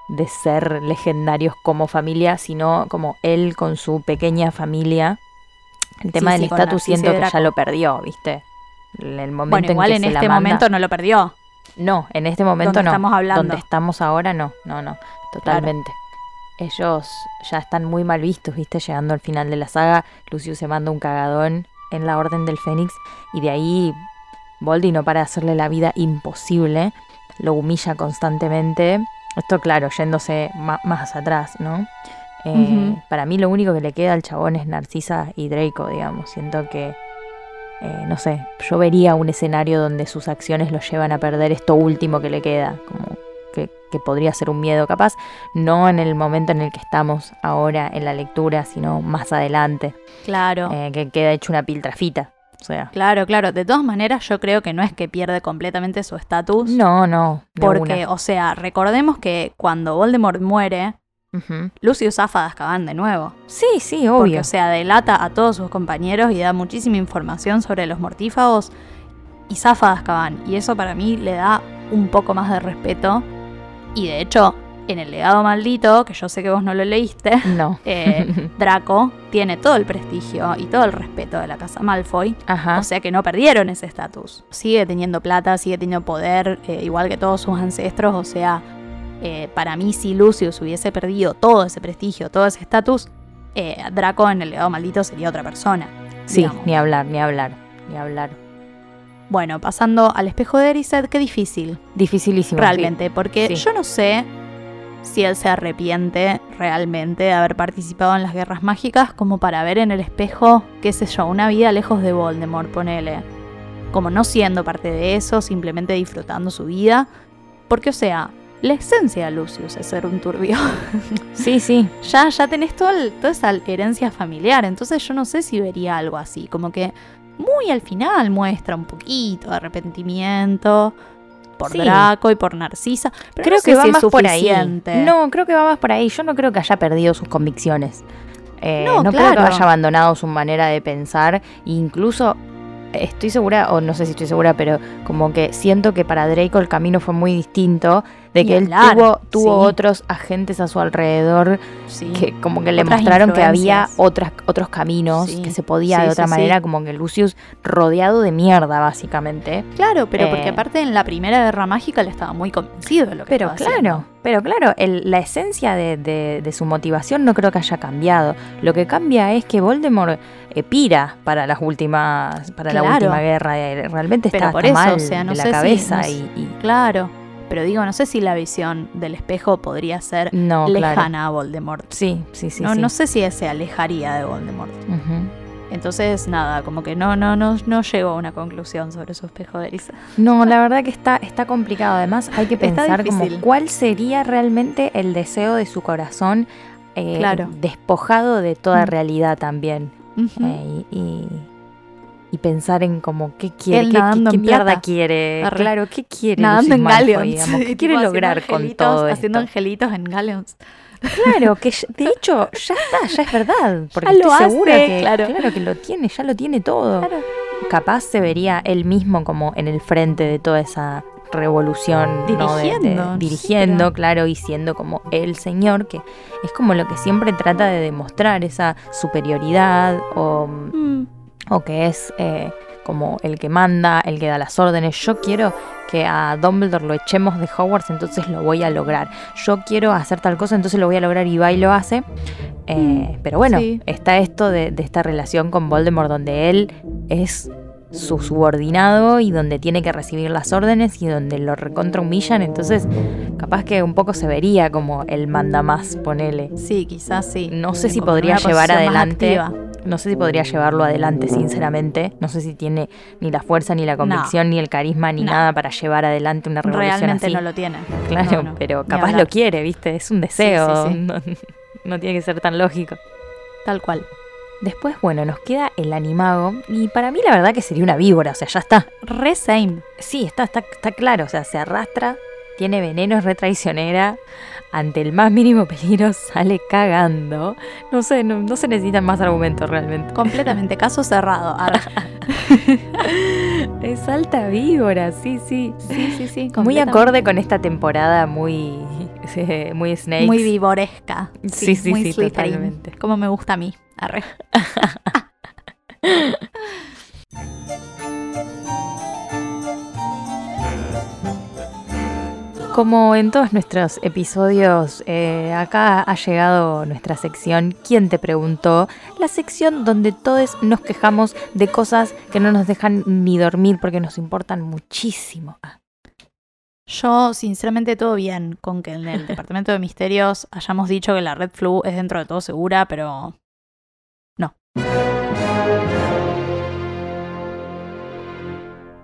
de ser legendarios como familia, sino como él con su pequeña familia. El tema Sí, del estatus siento que ya lo perdió, ¿viste? En el momento Bueno, igual que en se la este manda- momento no lo perdió. No, en este momento Donde no. estamos hablando. Donde estamos ahora no, no, no, totalmente. Ellos ya están muy mal vistos, ¿viste? Llegando al final de la saga, Lucius se manda un cagadón en la Orden del Fénix y de ahí Voldy no para de hacerle la vida imposible, lo humilla constantemente. Esto, claro, yéndose más atrás, ¿no? Eh. Para mí lo único que le queda al chabón es Narcisa y Draco, digamos. Siento que, eh, no sé, yo vería un escenario donde sus acciones lo llevan a perder esto último que le queda, como que, que podría ser un miedo capaz, no en el momento en el que estamos ahora en la lectura, sino más adelante, Claro. eh, que queda hecho una piltrafita. O sea, Claro, claro. De todas maneras, yo creo que no es que pierde completamente su estatus. no, no. Porque, una. o sea, recordemos que cuando Voldemort muere, Ujú. Lucius zafa de Azkaban de nuevo. Sí, sí, Porque, obvio. o sea, delata a todos sus compañeros y da muchísima información sobre los mortífagos y zafa de Azkaban. Y eso para mí le da un poco más de respeto. Y de hecho, en el legado maldito, que yo sé que vos no lo leíste, no. eh, Draco tiene todo el prestigio y todo el respeto de la casa Malfoy. Ajá. O sea que no perdieron ese estatus. Sigue teniendo plata, sigue teniendo poder, eh, igual que todos sus ancestros. O sea, eh, para mí, si Lucius hubiese perdido todo ese prestigio, todo ese estatus, eh, Draco en el legado maldito sería otra persona. sí, digamos. ni hablar, ni hablar, ni hablar. Bueno, pasando al espejo de Erised, qué difícil, Dificilísimo. sí. realmente, porque Sí. yo no sé si él se arrepiente realmente de haber participado en las guerras mágicas como para ver en el espejo, qué sé yo, una vida lejos de Voldemort, ponele. Como no siendo parte de eso, simplemente disfrutando su vida. Porque, o sea, la esencia de Lucius es ser un turbio. Sí, sí. ya, ya tenés todo el- toda esa herencia familiar, entonces yo no sé si vería algo así. Como que muy al final muestra un poquito de arrepentimiento por Sí. Draco y por Narcisa. Pero creo no sé que va si más por ahí. No, creo que va más por ahí. Yo no creo que haya perdido sus convicciones. Eh, No, no, creo que haya abandonado su manera de pensar. Incluso estoy segura, o no sé si estoy segura, pero como que siento que para Draco el camino fue muy distinto. De que él tuvo, tuvo sí. otros agentes a su alrededor Sí. que como que le Otras mostraron que había otras, otros caminos, Sí. que se podía de otra manera, como que Lucius rodeado de mierda, básicamente. Claro, pero porque Eh, aparte en la primera guerra mágica él estaba muy convencido de lo que Pero estaba claro, haciendo. pero claro, el- la esencia de, de- de su motivación no creo que haya cambiado. Lo que cambia es que Voldemort eh, pira para las últimas, para la última guerra. eh, Realmente Pero está, por está eso, mal o sea, no de la sé si- cabeza no y, y- Claro, pero digo, no sé si la visión del espejo podría ser no, claro. lejana a Voldemort. Sí, sí, sí. no, sí. no sé si se alejaría de Voldemort. Entonces, nada, como que no, no, no, no llego a una conclusión sobre su espejo de Elisa. No, la verdad que está, está complicado. Además, hay que pensar como cuál sería realmente el deseo de su corazón eh, Claro. despojado de toda Mm. realidad también. Eh, y, y- y pensar en como qué quiere, Él qué, qué mierda quiere, Arre. claro, qué quiere Nadando en Galleons. qué quiere lograr con todo Haciendo esto. angelitos en Galleons. Claro, que de hecho ya está, ya es verdad, porque Ya lo estoy segura hace, que claro. que lo tiene, ya lo tiene todo. Claro. Capaz se vería él mismo como en el frente de toda esa revolución, ¿no? De- de- Dirigiendo, sí, dirigiendo, claro, y siendo como el señor, que es como lo que siempre trata de demostrar, esa superioridad o Mm, o que es eh, como el que manda, el que da las órdenes. Yo quiero que a Dumbledore lo echemos de Hogwarts, entonces lo voy a lograr. Yo quiero hacer tal cosa, entonces lo voy a lograr y va y lo hace. Eh, pero bueno, sí. está esto de, de esta relación con Voldemort donde él es su subordinado y donde tiene que recibir las órdenes y donde lo recontra humillan, entonces capaz que un poco se vería como el manda más, ponele. Sí, quizás sí. No sé si podría llevar adelante. No sé si podría llevarlo adelante, sinceramente. No sé si tiene ni la fuerza, ni la convicción, ni el carisma, ni No. nada para llevar adelante una revolución Realmente así. no lo tiene. Claro, No, pero capaz lo quiere, ¿viste? Es un deseo. Sí, sí, sí. No, no tiene que ser tan lógico. Tal cual. Después, bueno, nos queda el animago. Y para mí, la verdad, que sería una víbora. O sea, ya está. Re same. Sí, está, está, está claro. O sea, se arrastra tiene veneno, es re traicionera. Ante el más mínimo peligro sale cagando. No sé, no, no se necesitan más argumentos realmente. Completamente, caso cerrado. Es alta víbora, sí, sí. Sí, sí, sí. Muy acorde con esta temporada muy, muy Snakes. Muy vivoresca. Sí, sí, muy sí, Slytherin. totalmente. Como me gusta a mí. Arre. Como en todos nuestros episodios, eh, acá ha llegado nuestra sección ¿Quién te preguntó? La sección donde todos nos quejamos de cosas que no nos dejan ni dormir porque nos importan muchísimo. Ah, Yo, sinceramente, todo bien con que en el departamento de misterios hayamos dicho que la Red Flu es dentro de todo segura, pero. No.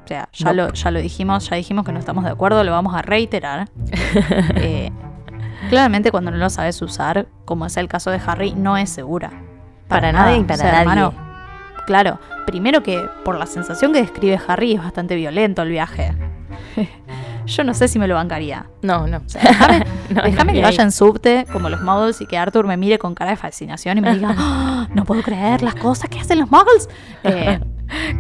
O sea, ya, No. lo, ya lo dijimos, ya dijimos que no estamos de acuerdo, lo vamos a reiterar. Eh, claramente, cuando no lo sabes usar, como es el caso de Harry, no es segura. Para nada y para nadie. hermano, claro, primero que por la sensación que describe Harry es bastante violento el viaje. Yo no sé si me lo bancaría. No, no. O sea, déjame No, déjame no, que vaya en subte, como los muggles, y que Arthur me mire con cara de fascinación y me diga, "Ah, no puedo creer las cosas que hacen los muggles. Eh,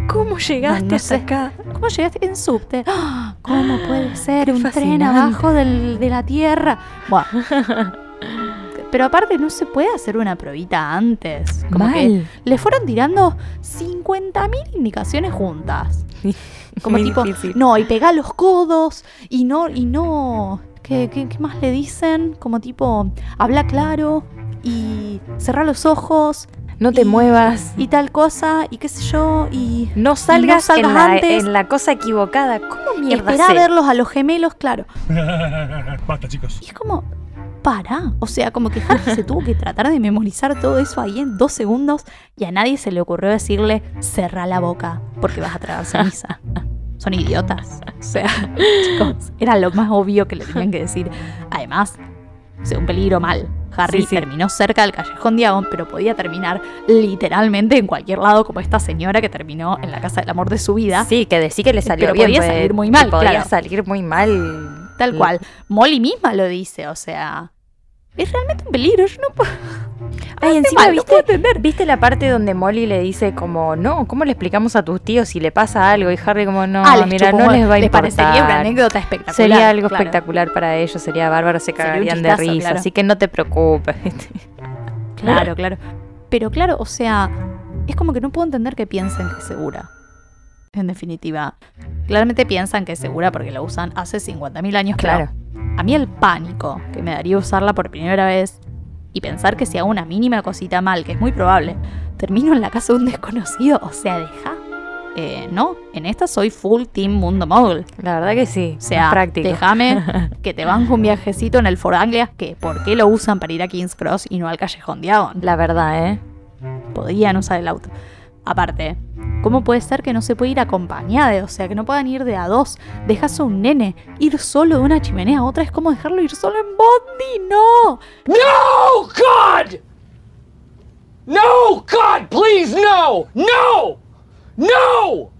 ¿Cómo llegaste No, no hasta sé. acá? ¿Cómo llegaste en subte? ¡Ah! ¿Cómo puede ser un tren abajo del- de la tierra? Bueno. Pero aparte no se puede hacer una probita antes. Como que le fueron tirando 50.000 indicaciones juntas. Como Muy tipo, difícil. no, y pega los codos, y no, y no. ¿Qué, qué, qué más le dicen? Como tipo, habla claro, y cerra los ojos, No te y- muevas. y tal cosa, y qué sé yo, y no salgas, salgas en, la, antes. en la cosa equivocada. ¿Cómo mierda espera a verlos a los gemelos, claro. Basta, chicos. Y es como, para. O sea, como que Harry se tuvo que tratar de memorizar todo eso ahí en dos segundos y a nadie se le ocurrió decirle, cerra la boca, porque vas a tragar ceniza. Son idiotas. O sea, chicos, era lo más obvio que le tenían que decir. Además, o sea, un peligro mal. Harry Sí, sí. terminó cerca del callejón Diagon, pero podía terminar literalmente en cualquier lado, como esta señora que terminó en la casa del amor de su vida. Sí, que decir que le salió Pero bien. podía pues, salir muy mal, Podía claro. salir muy mal. Tal cual. Molly misma lo dice, o sea. Es realmente un peligro. Yo no puedo. Ay, encima, mal, ¿viste, puedo entender. ¿viste la parte donde Molly le dice como, no, ¿cómo le explicamos a tus tíos si le pasa algo? Y Harry como, no, Ah, les mira, no les va a les importar. parecería una anécdota espectacular. Sería algo claro. espectacular para ellos, sería bárbaro, se cagarían de risa, claro. así que no te preocupes. Claro, claro. Pero claro, o sea, es como que no puedo entender que piensen que es segura. En definitiva, claramente piensan que es segura porque la usan hace 50.000 años. pero Claro. a mí el pánico que me daría usarla por primera vez y pensar que si hago una mínima cosita mal, que es muy probable, termino en la casa de un desconocido, o sea, deja. Eh, no, en esta soy full team mundo mogul. La verdad que sí, O sea, déjame que te banco un viajecito en el Ford Anglia, que ¿por qué lo usan para ir a King's Cross y no al Callejón Diagon? La verdad, ¿eh? Podrían usar el auto. Aparte, ¿cómo puede ser que no se puede ir acompañada? O sea, que no puedan ir de a dos. Dejas a un nene ir solo de una chimenea a otra es como dejarlo ir solo en bondi. ¡No! No, God! No, God, please, no! No! No!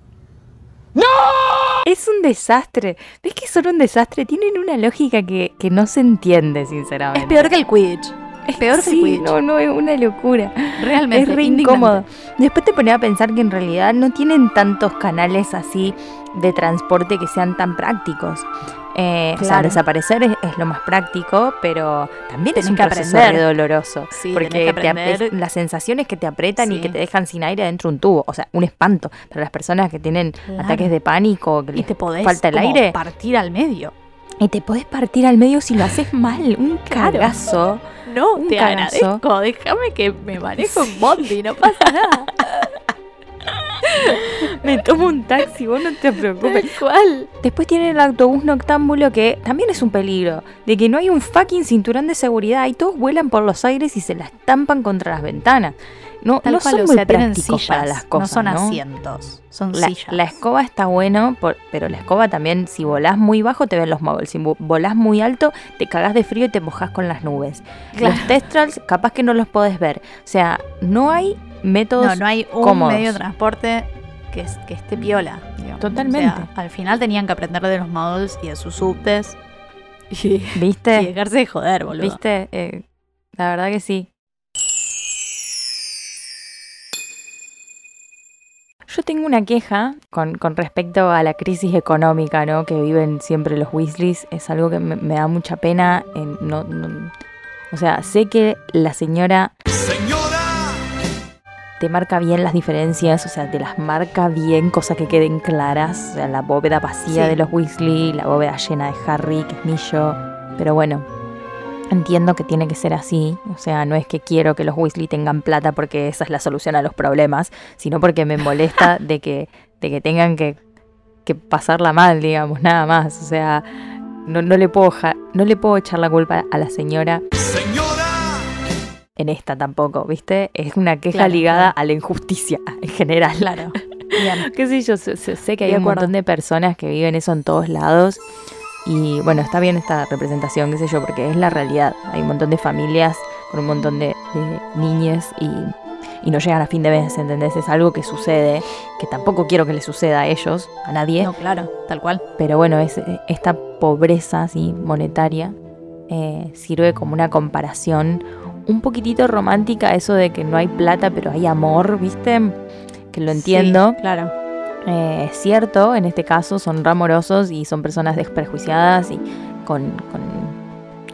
No! Es un desastre. ¿Ves que son un desastre? Tienen una lógica que, que no se entiende, sinceramente. Es peor que el Quidditch. Es peor que el Sí, no, no, es una locura. Realmente. es re incómodo. Después te ponía a pensar que en realidad no tienen tantos canales así de transporte que sean tan prácticos. Eh, O sea, desaparecer es, es lo más práctico, pero también es un que proceso re doloroso. Sí, porque te las sensaciones que te apretan y que te dejan sin aire dentro de un tubo. O sea, un espanto para las personas que tienen Claro. ataques de pánico, que Y les te podés falta el como aire. partir al medio. Y te podés partir al medio si lo haces mal. Un cagazo. No, Un te cagazo. agradezco. Déjame que me manejo en bondi, no pasa nada. Me tomo un taxi, vos no te preocupes. ¿Cuál? Después tienen el autobús noctámbulo que también es un peligro. De que no hay un fucking cinturón de seguridad y todos vuelan por los aires y se la estampan contra las ventanas. No, Tal no cual, son o muy tienen sillas, para las cosas. no son ¿no? asientos, son La, sillas. la escoba está bueno, por- pero la escoba también, si volás muy bajo, te ven los muggles. Si vo- volás muy alto, te cagás de frío y te mojás con las nubes. Claro. Los testrals, capaz que no los podés ver. O sea, no hay métodos no, no hay un cómodos. medio de transporte que, es- que esté piola. digamos. Totalmente. O sea, al final tenían que aprender de los models y de sus subtes. Y, ¿Viste? y dejarse de joder, boludo. ¿Viste? Eh, la verdad que sí. Yo tengo una queja con, con respecto a la crisis económica ¿no? que viven siempre los Weasleys. Es algo que me, me da mucha pena. en- no- no- o sea, sé que la señora te marca bien las diferencias, o sea, te las marca bien, cosa que queden claras. O sea, la bóveda vacía Sí. de los Weasley, la bóveda llena de Harry, que es Millo. Pero bueno, entiendo que tiene que ser así. O sea, no es que quiero que los Weasley tengan plata porque esa es la solución a los problemas, sino porque me molesta de que, de que tengan que, que pasarla mal, digamos, nada más. O sea, no, no, le puedo ja- no le puedo echar la culpa a la señora en esta tampoco, ¿viste? Es una queja Claro, ligada claro. a la injusticia en general. Claro. Bien. Qué sé yo, sé, sé- sé que hay De un acuerdo. montón de personas que viven eso en todos lados. Y bueno, está bien esta representación, qué sé yo, porque es la realidad. Hay un montón de familias con un montón de, de niñes y, y no llegan a fin de mes, ¿entendés? Es algo que sucede, que tampoco quiero que le suceda a ellos, a nadie. No, claro, tal cual. Pero bueno, es, esta pobreza así monetaria eh, sirve como una comparación un poquitito romántica, eso de que no hay plata pero hay amor, ¿viste? Que lo entiendo. Sí, claro. Eh, es cierto, en este caso son ramorosos y son personas desprejuiciadas y con, con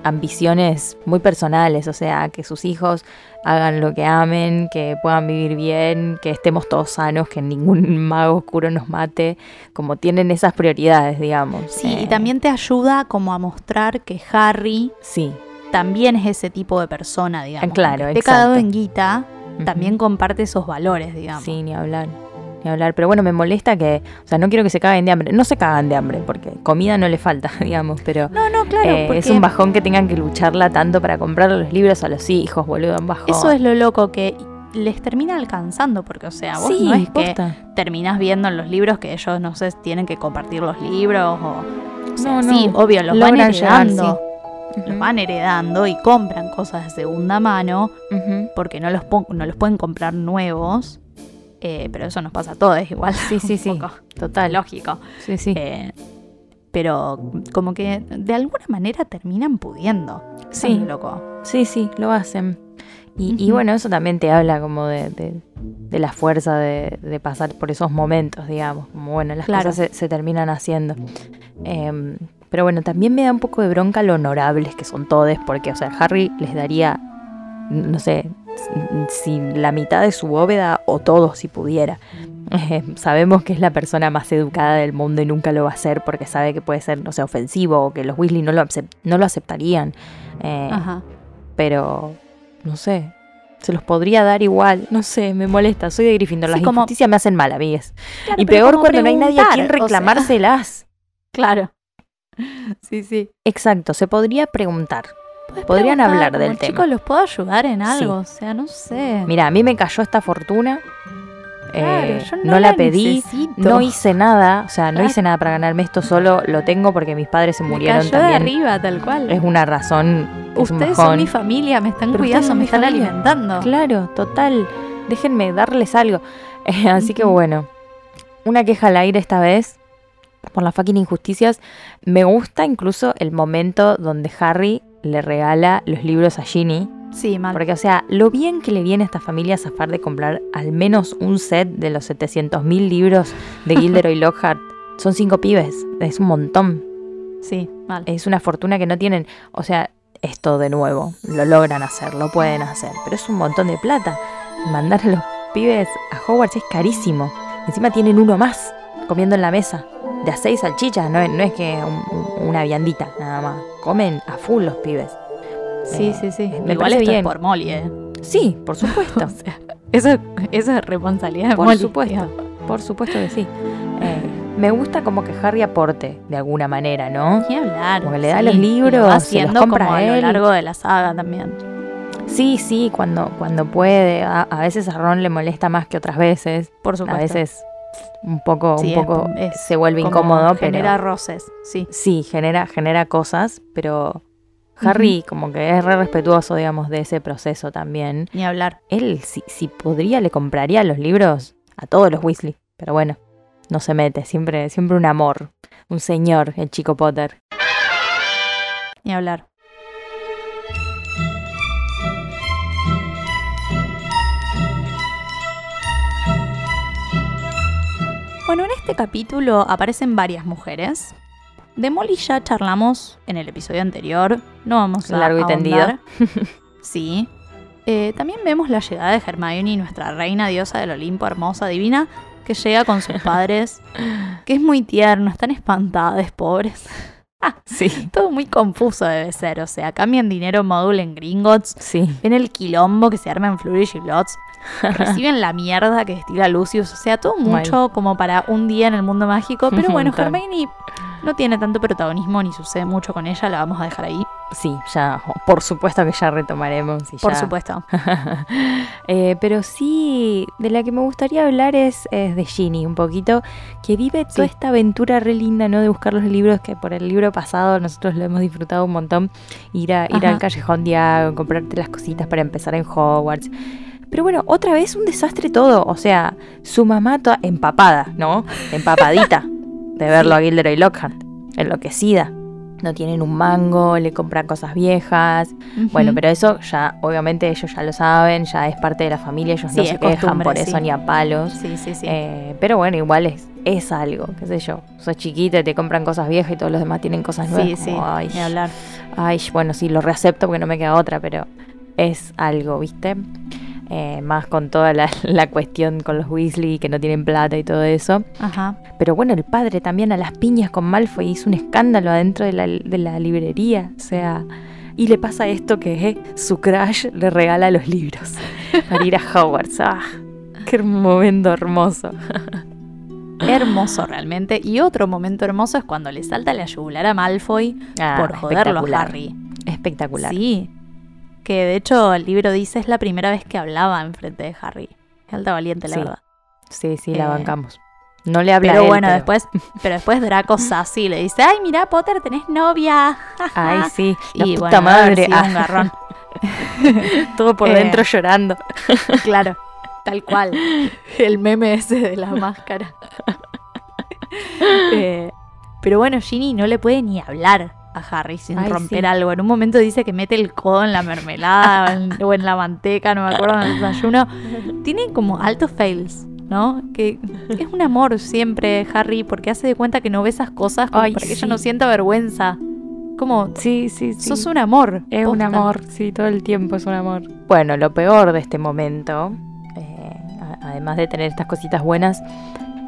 ambiciones muy personales, o sea, que sus hijos hagan lo que amen, que puedan vivir bien, que estemos todos sanos, que ningún mago oscuro nos mate, como tienen esas prioridades, digamos. Sí, y Eh, también te ayuda como a mostrar que Harry Sí, también es ese tipo de persona, digamos. Claro, esté exacto. cagado en guita, también comparte esos valores, digamos. sí, ni hablar. Ni hablar, pero bueno, me molesta que, o sea, no quiero que se caguen de hambre. No se cagan de hambre, porque comida no le falta, digamos, pero No, no, claro, Eh, porque es un bajón que tengan que lucharla tanto para comprar los libros a los hijos, boludo, un bajón. eso es lo loco que les termina alcanzando, porque, o sea, vos sí, no es que terminás viendo en los libros que ellos, no sé, tienen que compartir los libros o... o sea, No, no. Sí, obvio, los van llegar, heredando. sí. Los van heredando y compran cosas de segunda mano porque no los, no los pueden comprar nuevos. Eh, pero eso nos pasa a todos igual. Sí, sí, sí. poco Total. lógico. Sí, sí. Eh, pero como que de alguna manera terminan pudiendo. Sí. loco. Sí, sí, lo hacen. Y, bueno, eso también te habla como de, de- de la fuerza de, de pasar por esos momentos, digamos. Como bueno, las Claro. cosas se, se terminan haciendo. Em, pero bueno, también me da un poco de bronca lo honorables que son todos, porque, o sea, Harry les daría, no sé, si la mitad de su bóveda o todo si pudiera. Eh, sabemos que es la persona más educada del mundo y nunca lo va a hacer porque sabe que puede ser, no sé, ofensivo o que los Weasley no lo, no lo aceptarían. Eh, Ajá. pero no sé. Se los podría dar igual. No sé, me molesta. Soy de Gryffindor. Sí, Las como- injusticias me hacen mal, amigues. Claro, y peor cuando no hay nadie a quien preguntar, o sea, reclamárselas. claro. Sí, sí. Exacto, se podría preguntar. Podrían hablar como, del tema. Chicos, ¿los puedo ayudar en Sí. algo? O sea, no sé. Mira, a mí me cayó esta fortuna. Claro, Eh, yo no, no la la pedí, necesito. no hice nada, o sea, no Claro. hice nada para ganarme esto, solo lo tengo porque mis padres se Me murieron cayó de también. arriba, tal cual. Es una razón, es un Ustedes son mi familia, me están Pero cuidando, me están familia. alimentando. Claro, total. Déjenme darles algo. Eh, así que bueno, una queja al aire esta vez por las fucking injusticias. Me gusta incluso el momento donde Harry le regala los libros a Ginny. Sí, mal. Porque, o sea, lo bien que le viene a esta familia zafar de comprar al menos un set de los 700.000 libros de Gilderoy Lockhart. Son cinco pibes, es un montón. Sí, mal. Es una fortuna que no tienen. O sea, esto de nuevo, lo logran hacer, lo pueden hacer. Pero es un montón de plata. Mandar a los pibes a Hogwarts es carísimo. Encima tienen uno más comiendo en la mesa. De a seis salchichas, no, es- no es que un- un- una viandita nada más. Comen a full los pibes. Sí, Eh, sí, sí. me Igual esto bien. es por Molly, ¿eh? Sí, por supuesto. O sea, eso, eso es responsabilidad de Por Molly. supuesto, por supuesto que sí. Eh, me gusta como que Harry aporte de alguna manera, ¿no? Ni hablar. Como que le da sí, los lo libros, se los haciendo compra como a lo largo de la saga también. Sí, sí, cuando, cuando puede. A, a veces a Ron le molesta más que otras veces. Por A supuesto. veces un poco, Sí, un poco es- es se vuelve incómodo, Genera pero roces, sí. sí, genera, genera cosas, pero Harry como que es re respetuoso, digamos, de ese proceso también. Ni hablar. Él, si, si podría, le compraría los libros a todos los Weasley, pero bueno, no se mete, siempre, siempre un amor, un señor, el chico Potter. Ni hablar. Bueno, en este capítulo aparecen varias mujeres. De Molly ya charlamos en el episodio anterior. No vamos a Largo y tendido. sí. Eh, también vemos la llegada de Hermione, nuestra reina diosa del Olimpo, hermosa, divina, que llega con sus padres, que es muy tierno, están espantadas, pobres. Sí. Todo muy confuso debe ser, o sea, cambian dinero módulo en Gringotts, Sí. ven el quilombo que se arma en Flourish y Blots, reciben la mierda que destila Lucius, o sea, todo mucho como para un día en el mundo mágico, pero bueno. Hermione no tiene tanto protagonismo ni sucede mucho con ella, la vamos a dejar ahí, Sí, ya, por supuesto que ya retomaremos. y por ya- supuesto. Eh, pero sí, de la que me gustaría hablar es, es de Ginny, un poquito, que vive toda esta aventura re linda, ¿no? De buscar los libros, que por el libro pasado nosotros lo hemos disfrutado un montón. Ir, a, ir Ajá. al Callejón Diago, comprarte las cositas para empezar en Hogwarts. Pero bueno, otra vez un desastre todo. O sea, su mamá toda empapada, ¿no? Empapadita de verlo a Gilderoy Lockhart, enloquecida. No tienen un mango, le compran cosas viejas. Bueno, pero eso ya, obviamente ellos ya lo saben, ya es parte de la familia, ellos no Sí, se quejan por sí. eso ni a palos. Sí, sí, sí. Eh, pero bueno, igual es, es algo, qué sé yo. Sos chiquita y te compran cosas viejas y todos los demás tienen cosas nuevas. sí, sí, como, ay, ni hablar. ay, bueno, sí, lo reacepto porque no me queda otra, pero es algo, ¿viste? Eh, más con toda la, la cuestión con los Weasley que no tienen plata y todo eso. Ajá. Pero bueno, el padre también a las piñas con Malfoy hizo un escándalo adentro de la, de la librería. O sea, y le pasa esto que eh, su crush le regala los libros para ir a Hogwarts. ¡Ah! ¡Qué momento hermoso! Hermoso realmente. Y otro momento hermoso es cuando le salta la yugular a Malfoy Ah, por joderlo a. Harry. Espectacular. Sí. Que de hecho el libro dice es la primera vez que hablaba enfrente de Harry. Alta valiente, la Sí. verdad. Sí, sí, la Eh, bancamos. No le habla Pero él, bueno, pero- después, pero después Draco Sassy le dice, ay, mira, Potter, tenés novia. Ay, sí, la y puta bueno, madre. Ah, un garrón. todo por Eh, dentro llorando. claro, tal cual. El meme ese de la máscara. Eh, pero bueno, Ginny no le puede ni hablar a Harry sin Ay, romper sí. algo. En un momento dice que mete el codo en la mermelada o en- o en la manteca, no me acuerdo, en el desayuno. Tiene como altos fails, ¿no? Que es un amor siempre, Harry, porque hace de cuenta que no ve esas cosas como Ay, para que ella no sienta vergüenza. Como, Sí, sí, sí. sos un amor. Es un amor, sí, todo el tiempo es un amor. Bueno, lo peor de este momento, eh, además de tener estas cositas buenas,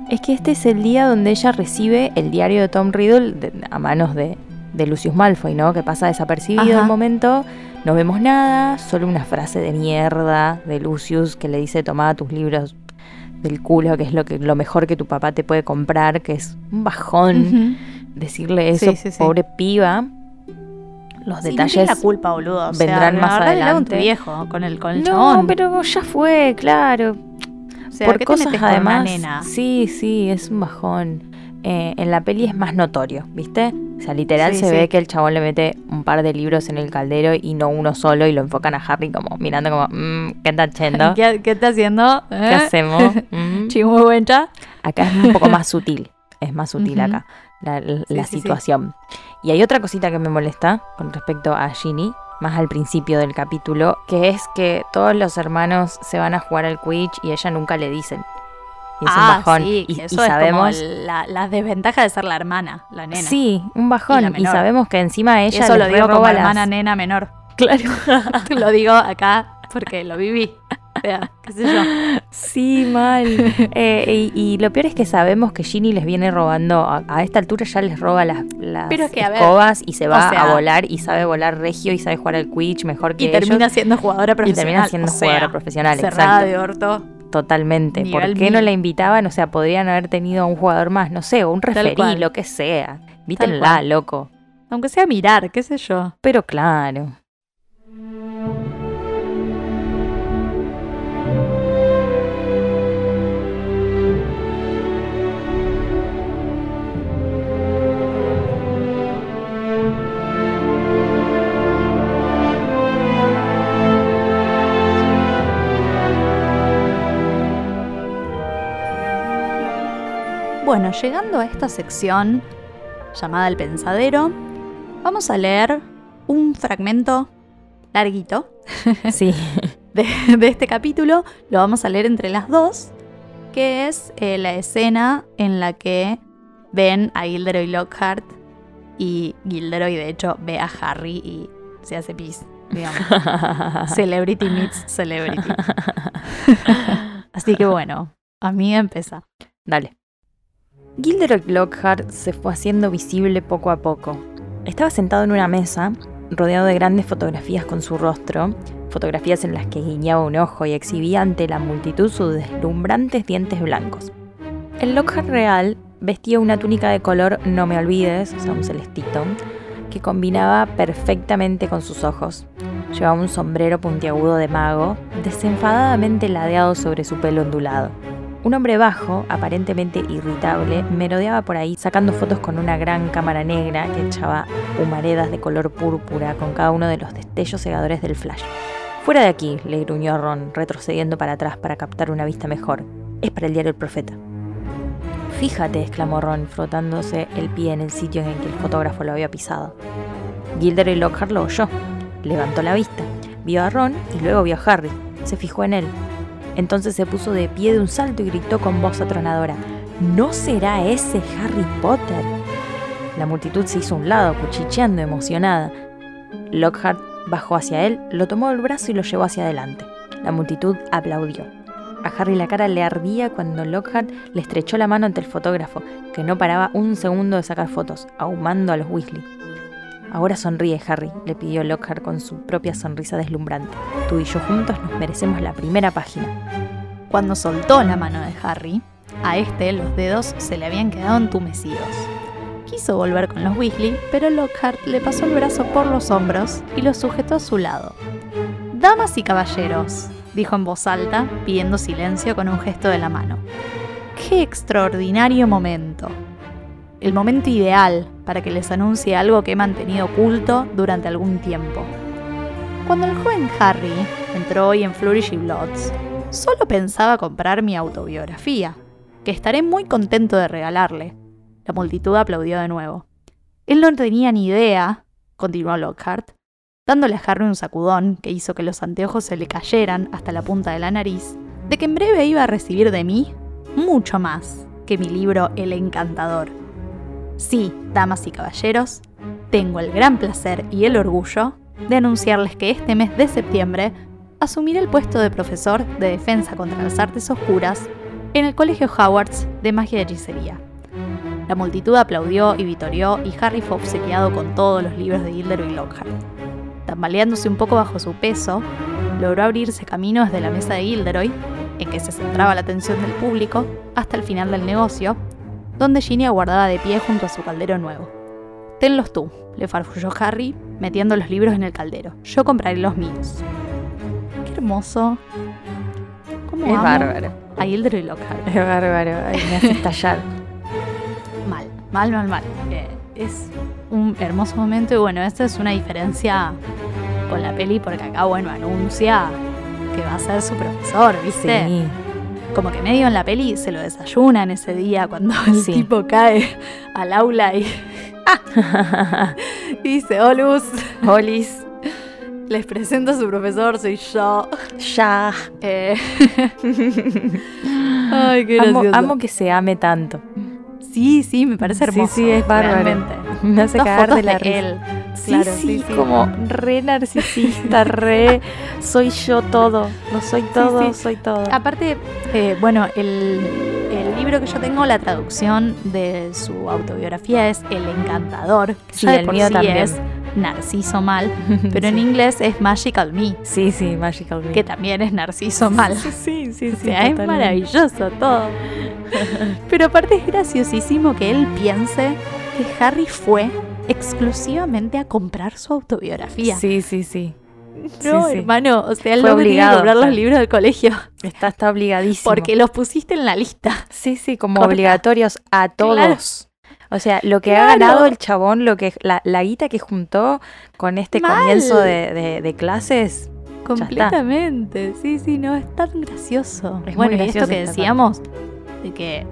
es que este es el día donde ella recibe el diario de Tom Riddle de- a manos de, de Lucius Malfoy, ¿no? Que pasa desapercibido Ajá. el momento, no vemos nada, solo una frase de mierda de Lucius que le dice toma tus libros del culo, que es lo, que, lo mejor que tu papá te puede comprar, que es un bajón decirle eso, Sí, sí, sí. pobre piba. Los Sí, no detalles tiene la culpa, boludo. O sea, vendrán más con tu adelante. viejo, con el, con el no, chabón. pero ya fue, claro. o sea, Por ¿qué te cosas metes con una además. nena? Sí, sí, es un bajón. Eh, en la peli es más notorio, ¿viste? O sea, literal Sí, se sí. ve que el chabón le mete un par de libros en el caldero y no uno solo y lo enfocan a Harry como mirando como, "Mm, ¿qué está haciendo? ¿Qué, ¿Qué, qué está haciendo? ¿Eh? hacemos? Mm. Chimubuencha. Acá es un poco más sutil, es más sutil acá la, la- Sí, situación. Y hay otra cosita que me molesta con respecto a Ginny, más al principio del capítulo, que es que todos los hermanos se van a jugar al Quidditch y ella nunca le dicen. Y es un ah, bajón. sí, y, y eso es sabemos... como la, la desventaja de ser la hermana, la nena. Sí, un Y bajón. Y, sabemos que encima Y ella eso lo digo como las- hermana nena menor. Claro. lo digo acá porque lo viví. O sea, qué sé yo. Sí, mal. Eh, y, y lo peor es que sabemos que Ginny les viene robando, a, a esta altura ya les roba las, las Pero es que, a ver, escobas y se va o sea- a volar y sabe volar regio y sabe jugar al Quidditch mejor que Y termina ellos. siendo jugadora y profesional. termina siendo o sea, jugadora profesional, cerrada exacto. de orto. Totalmente. ¿Por Nivel qué no la invitaban? O sea, podrían haber tenido a un jugador más, no sé, o un referí, lo que sea. cual. Vítenla, loco. Aunque sea mirar, qué sé yo. Pero claro. Bueno, llegando a esta sección llamada El Pensadero, vamos a leer un fragmento larguito Sí. de, de este capítulo, lo vamos a leer entre las dos, que es eh, la escena en la que ven a Gilderoy Lockhart y Gilderoy de hecho ve a Harry y se hace pis, digamos. Celebrity meets celebrity. Así que bueno, a mí empieza. Dale. Gilderoy Lockhart se fue haciendo visible poco a poco. Estaba sentado en una mesa, rodeado de grandes fotografías con su rostro, fotografías en las que guiñaba un ojo y exhibía ante la multitud sus deslumbrantes dientes blancos. El Lockhart real vestía una túnica de color no me olvides, o sea, un celestito, que combinaba perfectamente con sus ojos. Llevaba un sombrero puntiagudo de mago, desenfadadamente ladeado sobre su pelo ondulado. Un hombre bajo, aparentemente irritable, merodeaba por ahí sacando fotos con una gran cámara negra que echaba humaredas de color púrpura con cada uno de los destellos cegadores del flash. Fuera de aquí, le gruñó Ron, retrocediendo para atrás para captar una vista mejor. Es para el diario El Profeta. Fíjate, exclamó Ron, frotándose el pie en el sitio en el que el fotógrafo lo había pisado. Gilderoy Lockhart lo oyó. Levantó la vista, vio a Ron y luego vio a Harry. Se fijó en él. Entonces se puso de pie de un salto y gritó con voz atronadora: ¿No será ese Harry Potter? La multitud se hizo a un lado, cuchicheando emocionada. Lockhart bajó hacia él, lo tomó del brazo y lo llevó hacia adelante. La multitud aplaudió. A Harry la cara le ardía cuando Lockhart le estrechó la mano ante el fotógrafo, que no paraba un segundo de sacar fotos, ahumando a los Weasley. Ahora sonríe, Harry, le pidió Lockhart con su propia sonrisa deslumbrante. Tú y yo juntos nos merecemos la primera página. Cuando soltó la mano de Harry, a este los dedos se le habían quedado entumecidos. Quiso volver con los Weasley, pero Lockhart le pasó el brazo por los hombros y lo sujetó a su lado. Damas y caballeros, dijo en voz alta, pidiendo silencio con un gesto de la mano. ¡Qué extraordinario momento! El momento ideal para que les anuncie algo que he mantenido oculto durante algún tiempo. Cuando el joven Harry entró hoy en Flourish y Bloods, solo pensaba comprar mi autobiografía, que estaré muy contento de regalarle. La multitud aplaudió de nuevo. Él no tenía ni idea, continuó Lockhart, dándole a Harry un sacudón que hizo que los anteojos se le cayeran hasta la punta de la nariz, de que en breve iba a recibir de mí mucho más que mi libro El Encantador. Sí, damas y caballeros, tengo el gran placer y el orgullo de anunciarles que este mes de septiembre asumiré el puesto de profesor de defensa contra las artes oscuras en el Colegio Howards de Magia y Hechicería. La multitud aplaudió y vitorió y Harry fue obsequiado con todos los libros de Gilderoy Lockhart. Tambaleándose un poco bajo su peso, logró abrirse camino desde la mesa de Gilderoy, en que se centraba la atención del público, hasta el final del negocio, donde Ginny aguardaba de pie junto a su caldero nuevo. Tenlos tú, le farfulló Harry, metiendo los libros en el caldero. Yo compraré los míos. Qué hermoso. ¿Cómo Es amo bárbaro. A Gilderoy Lockhart. Es bárbaro, ay, me hace estallar. Mal, mal, mal, mal. Eh, es un hermoso momento y bueno, esta es una diferencia con la peli porque acá, bueno, anuncia que va a ser su profesor, ¿viste? Sí. Como que medio en la peli se lo desayunan ese día cuando el Sí. tipo cae al aula y dice, oh Luz, Olis, les presento a su profesor, soy yo. ya. Eh, Ay, qué Amo, gracioso. amo que se ame tanto. Sí, sí, me parece Sí, hermoso. sí, es bárbaro. realmente. Me hace cagar fotos de la de él. Sí, Claro, sí, sí, sí. como re narcisista, re soy yo todo, lo soy todo, sí. soy todo. Aparte, eh, bueno, el, el libro que yo tengo, la traducción de su autobiografía es El Encantador. que Sí, ya de el por mío sí también. es Narciso Mal, pero en inglés es Magical Me, Sí, sí, Magical Me. que también es Narciso Mal. Sí, sí, O sea, es maravilloso todo. Pero aparte es graciosísimo que él piense que Harry fue exclusivamente a comprar su autobiografía. Sí, sí, sí. no, sí, sí. hermano, o sea, él no obligado, comprar o sea. los libros del colegio Está, está obligadísimo. porque los pusiste en la lista. Sí, sí, como Corta. obligatorios a todos. Claro. O sea, lo que ha ganado el chabón, lo que la, la guita que juntó con este Mal. comienzo de, de- de clases, Completamente, sí, sí, no, es tan gracioso. Es muy bueno, y esto que decíamos, de que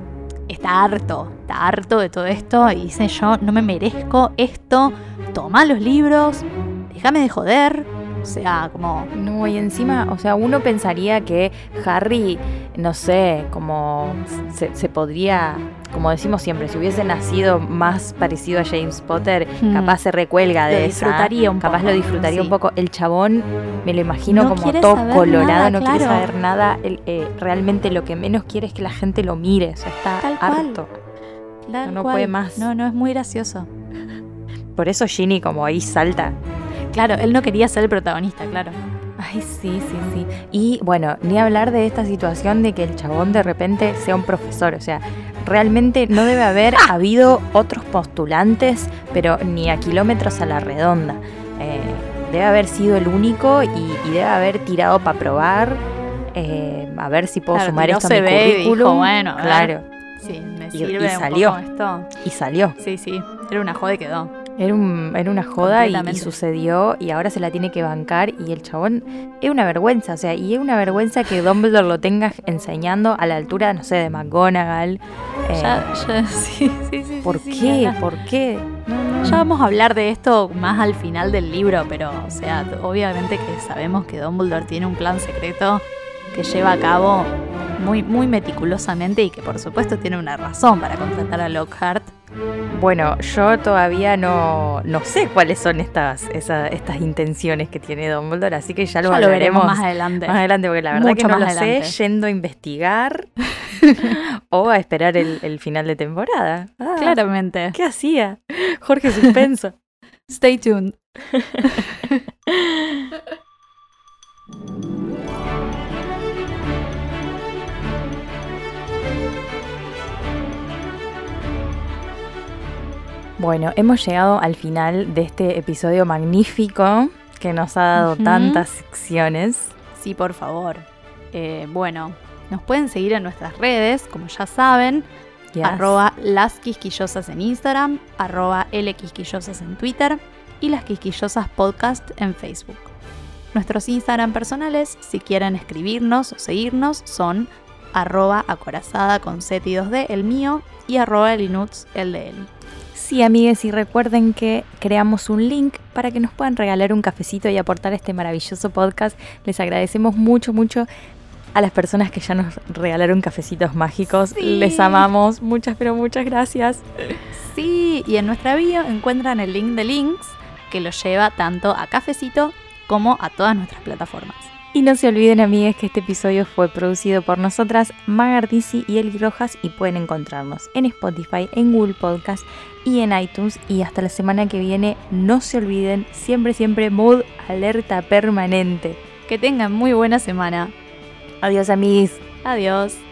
está harto, está harto de todo esto y dice yo, no me merezco esto, toma los libros, déjame de joder. Sea, como... No, y encima, o sea, uno pensaría que Harry, no sé, como se, se podría, como decimos siempre, si hubiese nacido más parecido a James Potter, Hmm. capaz se recuelga Lo de esa, disfrutaría capaz lo disfrutaría sí. un poco. El chabón, me lo imagino No como todo colorado, nada, no quiere saber nada. Él, eh, realmente lo que menos quiere es que la gente lo mire, o sea, está Tal cual. harto. no cual. puede más. No, no, es muy gracioso. Por eso Ginny como ahí salta. Claro, él no quería ser el protagonista, claro. Ay, sí, sí, sí. Y bueno, ni hablar de esta situación de que el chabón de repente sea un profesor. O sea, realmente no debe haber habido otros postulantes, pero ni a kilómetros a la redonda. Eh, debe haber sido el único y, y debe haber tirado para probar. eh, a ver si puedo Claro, sumar esto a mi dijo, currículum. bueno, claro. Sí, me sirve y un salió. poco esto. Y salió. Sí, sí, era una joda y quedó. Era, un- era una joda y, sucedió y ahora se la tiene que bancar y el chabón es una vergüenza, o sea, y es una vergüenza que Dumbledore lo tenga enseñando a la altura, no sé, de McGonagall. Eh, Ya, ya, sí, sí, sí. ¿Por sí, qué? ¿Por qué? No, no. Ya vamos a hablar de esto más al final del libro, pero, o sea, obviamente que sabemos que Dumbledore tiene un plan secreto que lleva a cabo muy, muy meticulosamente y que por supuesto tiene una razón para contratar a Lockhart. Bueno, yo todavía no, no sé cuáles son estas, esa- estas intenciones que tiene Dumbledore, así que ya lo, Ya lo veremos más adelante. más adelante, porque la verdad Mucho que no lo adelante. sé, yendo a investigar o a esperar el, el final de temporada. Ah, Claramente. ¿Qué hacía? Jorge Suspenso. Stay tuned. Bueno, hemos llegado al final de este episodio magnífico que nos ha dado tantas secciones. Sí, por favor. Eh, bueno, nos pueden seguir en nuestras redes, como ya saben, Yes. arroba las quisquillosas en Instagram, arroba lquisquillosas en Twitter y las quisquillosas podcast en Facebook. Nuestros Instagram personales, si quieren escribirnos o seguirnos, son arroba acorazada con Z y 2D, el mío, y arroba elinuts, el de él. Sí, amigues, y recuerden que creamos un link para que nos puedan regalar un cafecito y aportar este maravilloso podcast. Les agradecemos mucho, mucho a las personas que ya nos regalaron cafecitos mágicos. Sí. Les amamos. Muchas, pero muchas gracias. Sí, y en nuestra bio encuentran el link de links que los lleva tanto a Cafecito como a todas nuestras plataformas. Y no se olviden, amigues, que este episodio fue producido por nosotras, Magardisi y Eli Rojas, y pueden encontrarnos en Spotify, en Google Podcast y en iTunes. Y hasta la semana que viene, no se olviden, siempre, siempre, mood alerta permanente. Que tengan muy buena semana. Adiós, amigues. Adiós.